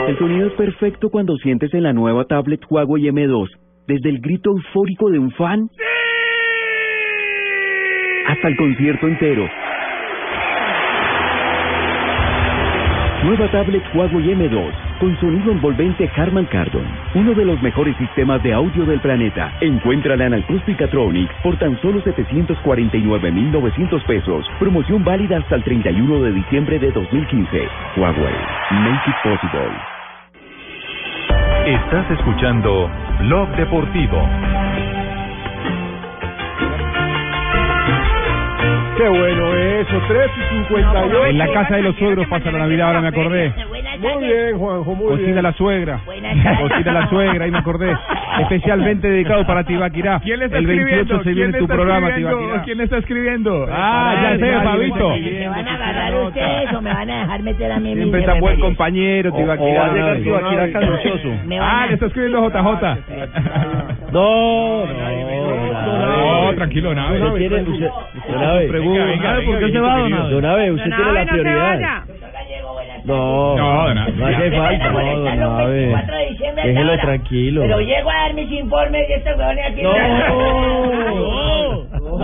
[SPEAKER 20] El sonido es perfecto cuando sientes en la nueva tablet Huawei M2, desde el grito eufórico de un fan hasta el concierto entero. Nueva tablet Huawei M2 con sonido envolvente Harman Kardon, uno de los mejores sistemas de audio del planeta. Encuéntrala en Acousticatronic por tan solo 749.900 pesos. Promoción válida hasta el 31 de diciembre de 2015. Huawei, make it possible.
[SPEAKER 26] Estás escuchando Blog Deportivo.
[SPEAKER 3] Qué bueno eso, 3 y 58.
[SPEAKER 21] En la casa de los suegros pasa la Navidad, ahora me acordé.
[SPEAKER 3] Muy bien, Juanjo, muy
[SPEAKER 21] Cocina
[SPEAKER 3] bien.
[SPEAKER 21] la suegra. Cocina la suegra, ahí me acordé. Especialmente dedicado para Tibaquirá.
[SPEAKER 4] ¿Quién le está
[SPEAKER 21] El 28
[SPEAKER 4] escribiendo?
[SPEAKER 21] se viene
[SPEAKER 4] ¿Quién le
[SPEAKER 21] tu programa? Tibaquirá.
[SPEAKER 4] ¿Quién le está escribiendo? Ah, ya sé, Fabito.
[SPEAKER 11] ¿Me van a agarrar ustedes o me van a dejar meter a mí
[SPEAKER 21] Siempre
[SPEAKER 11] mis
[SPEAKER 21] tan buen compañero, Tibaquirá.
[SPEAKER 1] va a llegar Tibaquirá
[SPEAKER 11] van
[SPEAKER 4] Ah, le está escribiendo JJ.
[SPEAKER 1] No, no,
[SPEAKER 4] No, tranquilo, nada.
[SPEAKER 1] Usted tiene, usted, don Abe,
[SPEAKER 4] Venga, venga, venga,
[SPEAKER 1] ¿por qué se va, don Abe? Don Abe, usted tiene la prioridad. No,
[SPEAKER 4] No,
[SPEAKER 1] hace falta, no, don Abe.
[SPEAKER 11] 24 de diciembre
[SPEAKER 1] Déjelo tranquilo.
[SPEAKER 11] Pero llego a dar mis informes y estos huevones aquí.
[SPEAKER 1] No.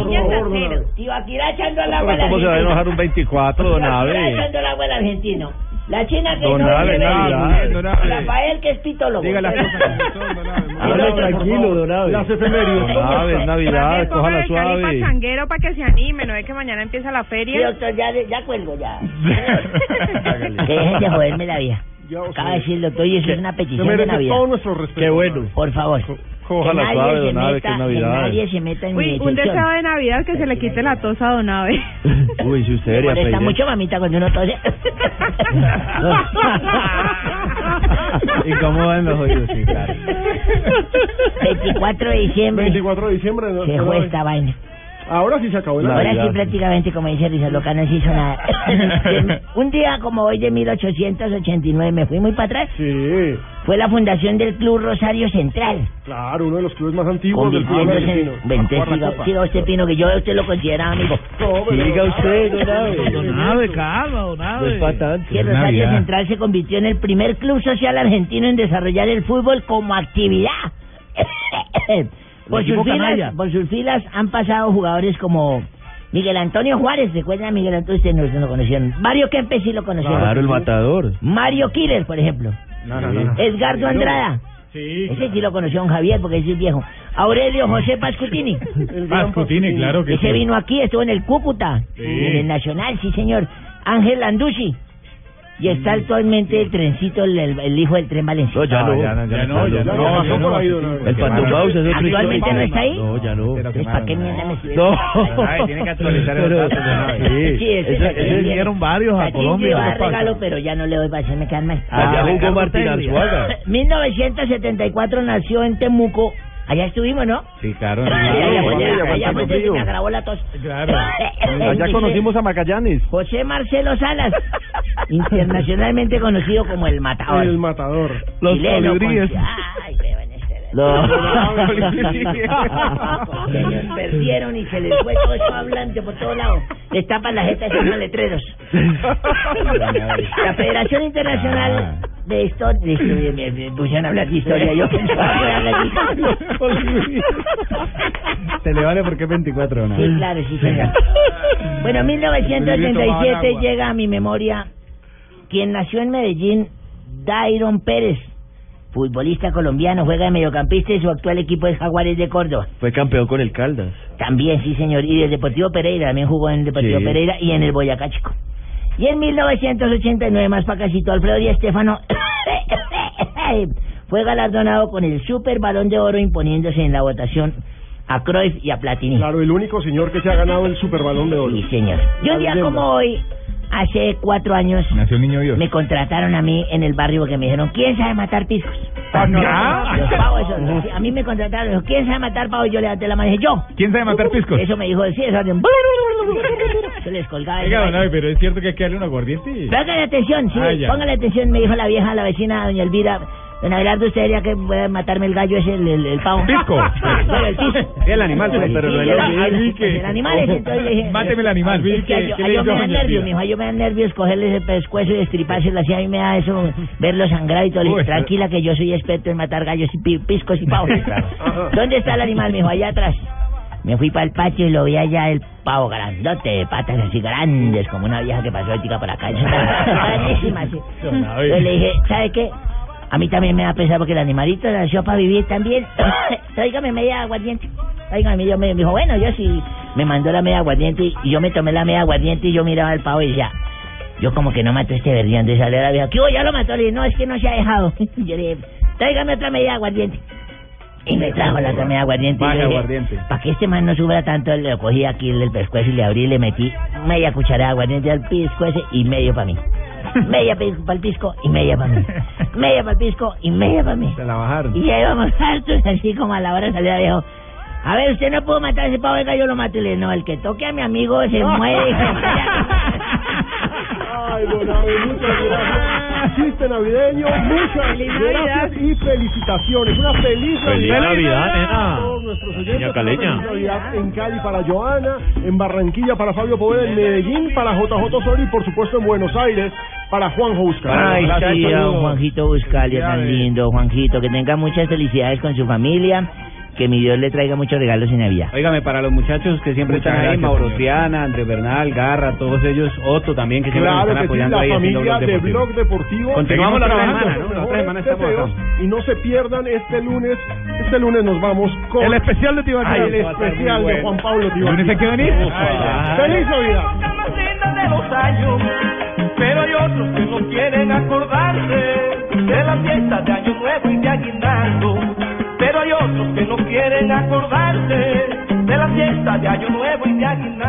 [SPEAKER 11] Niños arceros. Tibaquirá echando al agua al
[SPEAKER 1] ¿Cómo se va a enojar un 24, don
[SPEAKER 11] Tibaquirá
[SPEAKER 1] Abe?
[SPEAKER 11] echando el agua al argentino. La china que
[SPEAKER 1] Don
[SPEAKER 11] no.
[SPEAKER 1] Don Abe.
[SPEAKER 11] Rafael que es pitólogo.
[SPEAKER 1] Diga las cosas
[SPEAKER 3] Hable
[SPEAKER 1] tranquilo, don Abe.
[SPEAKER 3] Las efemérides.
[SPEAKER 1] Don Abe, es Navidad, cójala suave.
[SPEAKER 8] changuero para que se anime no es que mañana empieza la
[SPEAKER 11] Sí,
[SPEAKER 8] feria
[SPEAKER 11] doctor, ya, ya cuelgo ya. que dejen de joderme la vida. Acaba de decir el doctor y eso es una petición de Navidad.
[SPEAKER 3] todo nuestro respeto.
[SPEAKER 1] Qué bueno.
[SPEAKER 11] Por favor. Que nadie
[SPEAKER 1] suave, don Abe, que es Navidad.
[SPEAKER 11] Que nadie se meta en mi
[SPEAKER 8] Uy, un
[SPEAKER 11] decisión.
[SPEAKER 8] deseo de Navidad que se le quite la tos a Don Abe.
[SPEAKER 1] Uy, si usted debería
[SPEAKER 11] molesta
[SPEAKER 1] pedir.
[SPEAKER 11] mucho, mamita, cuando uno tose.
[SPEAKER 1] Incomodan los oídos, sí, claro.
[SPEAKER 11] 24 de diciembre
[SPEAKER 3] 24 de diciembre. ¿no?
[SPEAKER 11] se fue esta vaina.
[SPEAKER 3] Ahora sí se acabó la
[SPEAKER 11] Ahora sí prácticamente, como dice Risa Loca, no se hizo nada. Un día como hoy de 1889, me fui muy para atrás,
[SPEAKER 3] Sí,
[SPEAKER 11] fue la fundación del Club Rosario Central.
[SPEAKER 3] claro, uno de los clubes más antiguos del fútbol argentino.
[SPEAKER 11] en... Vente, siga, siga usted, Pino, que yo a usted lo consideraba amigo.
[SPEAKER 3] No,
[SPEAKER 1] usted,
[SPEAKER 6] calma,
[SPEAKER 1] No es para tanto.
[SPEAKER 11] Que Rosario Central se convirtió en el primer club social argentino en desarrollar el fútbol como actividad. Por, sus filas,
[SPEAKER 6] canalla.
[SPEAKER 11] por sus filas han pasado jugadores como Miguel Antonio Juárez, ¿recuerdan a Miguel Antonio? Ustedes no, no lo conocieron. Mario Kempes sí lo conocieron.
[SPEAKER 1] Claro, el matador.
[SPEAKER 11] Mario Killer, por ejemplo.
[SPEAKER 3] No, no, no, no.
[SPEAKER 11] Edgardo Andrada.
[SPEAKER 3] Sí.
[SPEAKER 11] Ese sí lo conoció don Javier porque ese es viejo. Aurelio José Pascutini.
[SPEAKER 4] Pascutini, claro que
[SPEAKER 11] Ese
[SPEAKER 4] sí.
[SPEAKER 11] vino aquí, estuvo en el Cúcuta,
[SPEAKER 4] Sí.
[SPEAKER 11] en el Nacional, sí señor. Ángel Landucci. Y está actualmente el trencito, el, el- el hijo del tren Valencia.
[SPEAKER 1] No, ya no.
[SPEAKER 4] Ya no, ya no, ya
[SPEAKER 3] ya.
[SPEAKER 1] El Pato Paus es otro
[SPEAKER 11] ¿Actualmente no está ahí?
[SPEAKER 1] No, ya no.
[SPEAKER 11] ¿para qué mierda me sirve?
[SPEAKER 1] No.
[SPEAKER 6] Ay, tiene que actualizar
[SPEAKER 1] Pero-
[SPEAKER 6] datos, Abe.
[SPEAKER 1] Sí,
[SPEAKER 11] Sí, ese,
[SPEAKER 6] dieron varios a Colombia,
[SPEAKER 11] sí va a
[SPEAKER 6] ¿qué pasa?
[SPEAKER 11] regalo, pero ya no le doy para hacerme quedar mal.
[SPEAKER 1] Allá
[SPEAKER 6] Ah,
[SPEAKER 1] jugó Martín. Arzuaga.
[SPEAKER 11] 1974 nació en Temuco. Allá estuvimos, ¿no?
[SPEAKER 6] Sí, claro.
[SPEAKER 11] Allá, me la tos.
[SPEAKER 1] Claro. Conocimos a Magallanes.
[SPEAKER 11] José Marcelo Salas, internacionalmente conocido como el matador.
[SPEAKER 3] El matador.
[SPEAKER 11] Los
[SPEAKER 3] colibríes.
[SPEAKER 11] Ay,
[SPEAKER 3] Los
[SPEAKER 11] Se nos perdieron y se les fue todo eso hablante por todos lados. Les tapan la jeta y letreros. La Federación Internacional de Historia... de historia, me, me pusieron a hablar de historia. Yo pensaba que iba a hablar de historia.
[SPEAKER 27] Se le vale porque es 24, ¿no?
[SPEAKER 11] Sí, claro, sí, señor. Bueno, 1987 llega a mi memoria quien nació en Medellín, Dairon Pérez, futbolista colombiano, juega de mediocampista y su actual equipo es Jaguares de Córdoba.
[SPEAKER 1] Fue campeón con el Caldas.
[SPEAKER 11] También, sí, señor. Y del Deportivo Pereira, también jugó en el Deportivo
[SPEAKER 1] Sí.
[SPEAKER 11] Pereira y en el Boyacá Chico. Y en 1989, más para casito, Alfredo Di Estefano fue galardonado con el Super Balón de Oro imponiéndose en la votación a Cruyff y a Platini.
[SPEAKER 3] Claro, el único señor que se ha ganado el Super Balón de Oro.
[SPEAKER 11] Sí, señor. Y un día como hoy, hace cuatro años,
[SPEAKER 4] Nació un niño Dios.
[SPEAKER 11] me contrataron a mí en el barrio porque me dijeron, ¿quién sabe matar piscos?
[SPEAKER 4] ¿Ah?
[SPEAKER 11] Los pavos esos. Sí, A mí me contrataron, dijo, ¿quién sabe matar pavos? Yo levanté la mano y dije, yo.
[SPEAKER 4] ¿Quién sabe matar piscos?
[SPEAKER 11] Eso me dijo, sí, eso. hacen- Se les colgaba. el
[SPEAKER 21] Oiga, don
[SPEAKER 11] baile.
[SPEAKER 21] Abe, pero es cierto que hay que darle un aguardiente.
[SPEAKER 11] Póngale atención, sí,
[SPEAKER 21] Ah, ya.
[SPEAKER 11] póngale atención, me dijo la vieja, la vecina, doña Elvira. Don Abelardo, usted diría que voy a matarme el gallo ese, el, el, el pavo.
[SPEAKER 4] Pisco.
[SPEAKER 11] Bueno, el pisco.
[SPEAKER 27] Sí, el animal,
[SPEAKER 11] Sí,
[SPEAKER 27] pero
[SPEAKER 11] sí, el,
[SPEAKER 27] hombre.
[SPEAKER 11] el-
[SPEAKER 27] vi
[SPEAKER 11] el-
[SPEAKER 27] que-
[SPEAKER 11] el animal ese, entonces le dije...
[SPEAKER 4] Máteme el animal, vi
[SPEAKER 11] Es que
[SPEAKER 4] que-
[SPEAKER 11] a yo, a me da nervios, mijo, a yo me da nervios cogerle ese pescuezo y estripárselo así, a mí me da eso, verlo sangrar y todo. Le dije,
[SPEAKER 4] Uy.
[SPEAKER 11] tranquila que yo soy experto en matar gallos y pi- piscos y pavos. ¿Dónde está el animal, mijo? Allá atrás. Me fui para el patio y lo vi allá, el pavo grandote, de patas así grandes, como una vieja que pasó ética por acá. Grandísima, así. Yo le dije, ¿sabe qué? A mí también me da pesar porque el animalito nació para vivir también. Tráigame media aguardiente. Tráigame media. Me dijo, bueno, yo sí. Me mandó la media aguardiente y yo me tomé la media aguardiente y yo miraba al pavo y decía, yo como que no mato a este verdián de sale a la vieja. ¿Qué hubo? Ya lo mató. Le dije, no, es que no se ha dejado. Yo le dije, tráigame otra media aguardiente. Y me trajo la otra media aguardiente. Y dije,
[SPEAKER 27] aguardiente.
[SPEAKER 11] para que este man no sufra tanto, le cogí aquí el pescuezo y le abrí y le metí media cucharada de aguardiente al pisco ese y medio para mí. Media para el pisco y media para mí. Media para el pisco y media para mí.
[SPEAKER 27] Se la bajaron.
[SPEAKER 11] Y ahí vamos hartos, así como a la hora de salir a viejo. A ver, usted no pudo matar a ese pavo, venga, yo lo mato. Y le digo, no, el que toque a mi amigo se muere.
[SPEAKER 3] Ay, don Abe, muchas gracias. Chiste navideño, muchas gracias y felicitaciones. Una feliz
[SPEAKER 9] Feliz
[SPEAKER 3] Navidad.
[SPEAKER 9] Navidad, nena.
[SPEAKER 3] a todos nuestros oyentes.
[SPEAKER 9] Caleña.
[SPEAKER 3] Una feliz Navidad en Cali para Joana, en Barranquilla para Fabio Poveda, en Medellín para JJ Osorio y por supuesto en Buenos Aires para Juanjo Buscar.
[SPEAKER 11] Ay,
[SPEAKER 3] Gracias,
[SPEAKER 11] sí. Juanjito Buscalia, tan lindo, Juanjito, que tenga muchas felicidades con su familia, que mi Dios le traiga muchos regalos en Navidad.
[SPEAKER 27] Óigame, para los muchachos que siempre
[SPEAKER 11] Muchas
[SPEAKER 27] están ahí,
[SPEAKER 11] gracias,
[SPEAKER 27] Mauro
[SPEAKER 11] señor.
[SPEAKER 27] Triana, Andrés Bernal, Garra, todos ellos, Otto también, que siempre nos
[SPEAKER 3] Claro
[SPEAKER 27] están
[SPEAKER 3] que sí,
[SPEAKER 27] apoyando
[SPEAKER 3] la
[SPEAKER 27] ahí haciendo
[SPEAKER 3] familia
[SPEAKER 27] Blog
[SPEAKER 3] de
[SPEAKER 27] Deportivo.
[SPEAKER 3] Blog Deportivo.
[SPEAKER 27] Continuamos la otra
[SPEAKER 3] Seguimos
[SPEAKER 27] semana, ¿no? La semana estamos
[SPEAKER 3] deseos. Y no se pierdan este lunes, este lunes nos vamos con
[SPEAKER 27] El especial de Tibaquirá.
[SPEAKER 3] Ay, el
[SPEAKER 27] Va a estar muy
[SPEAKER 3] especial de
[SPEAKER 27] bueno.
[SPEAKER 3] Juan Pablo Tibaquirá.
[SPEAKER 4] ¿Lunes hay que venir?
[SPEAKER 3] Ay, ¡Feliz Navidad!
[SPEAKER 2] de los años, pero hay otros que no quieren acordarse de las fiestas de Año Nuevo y de Aguinaldo. Pero hay otros que no quieren acordarse de las fiestas de Año Nuevo y de Aguinaldo.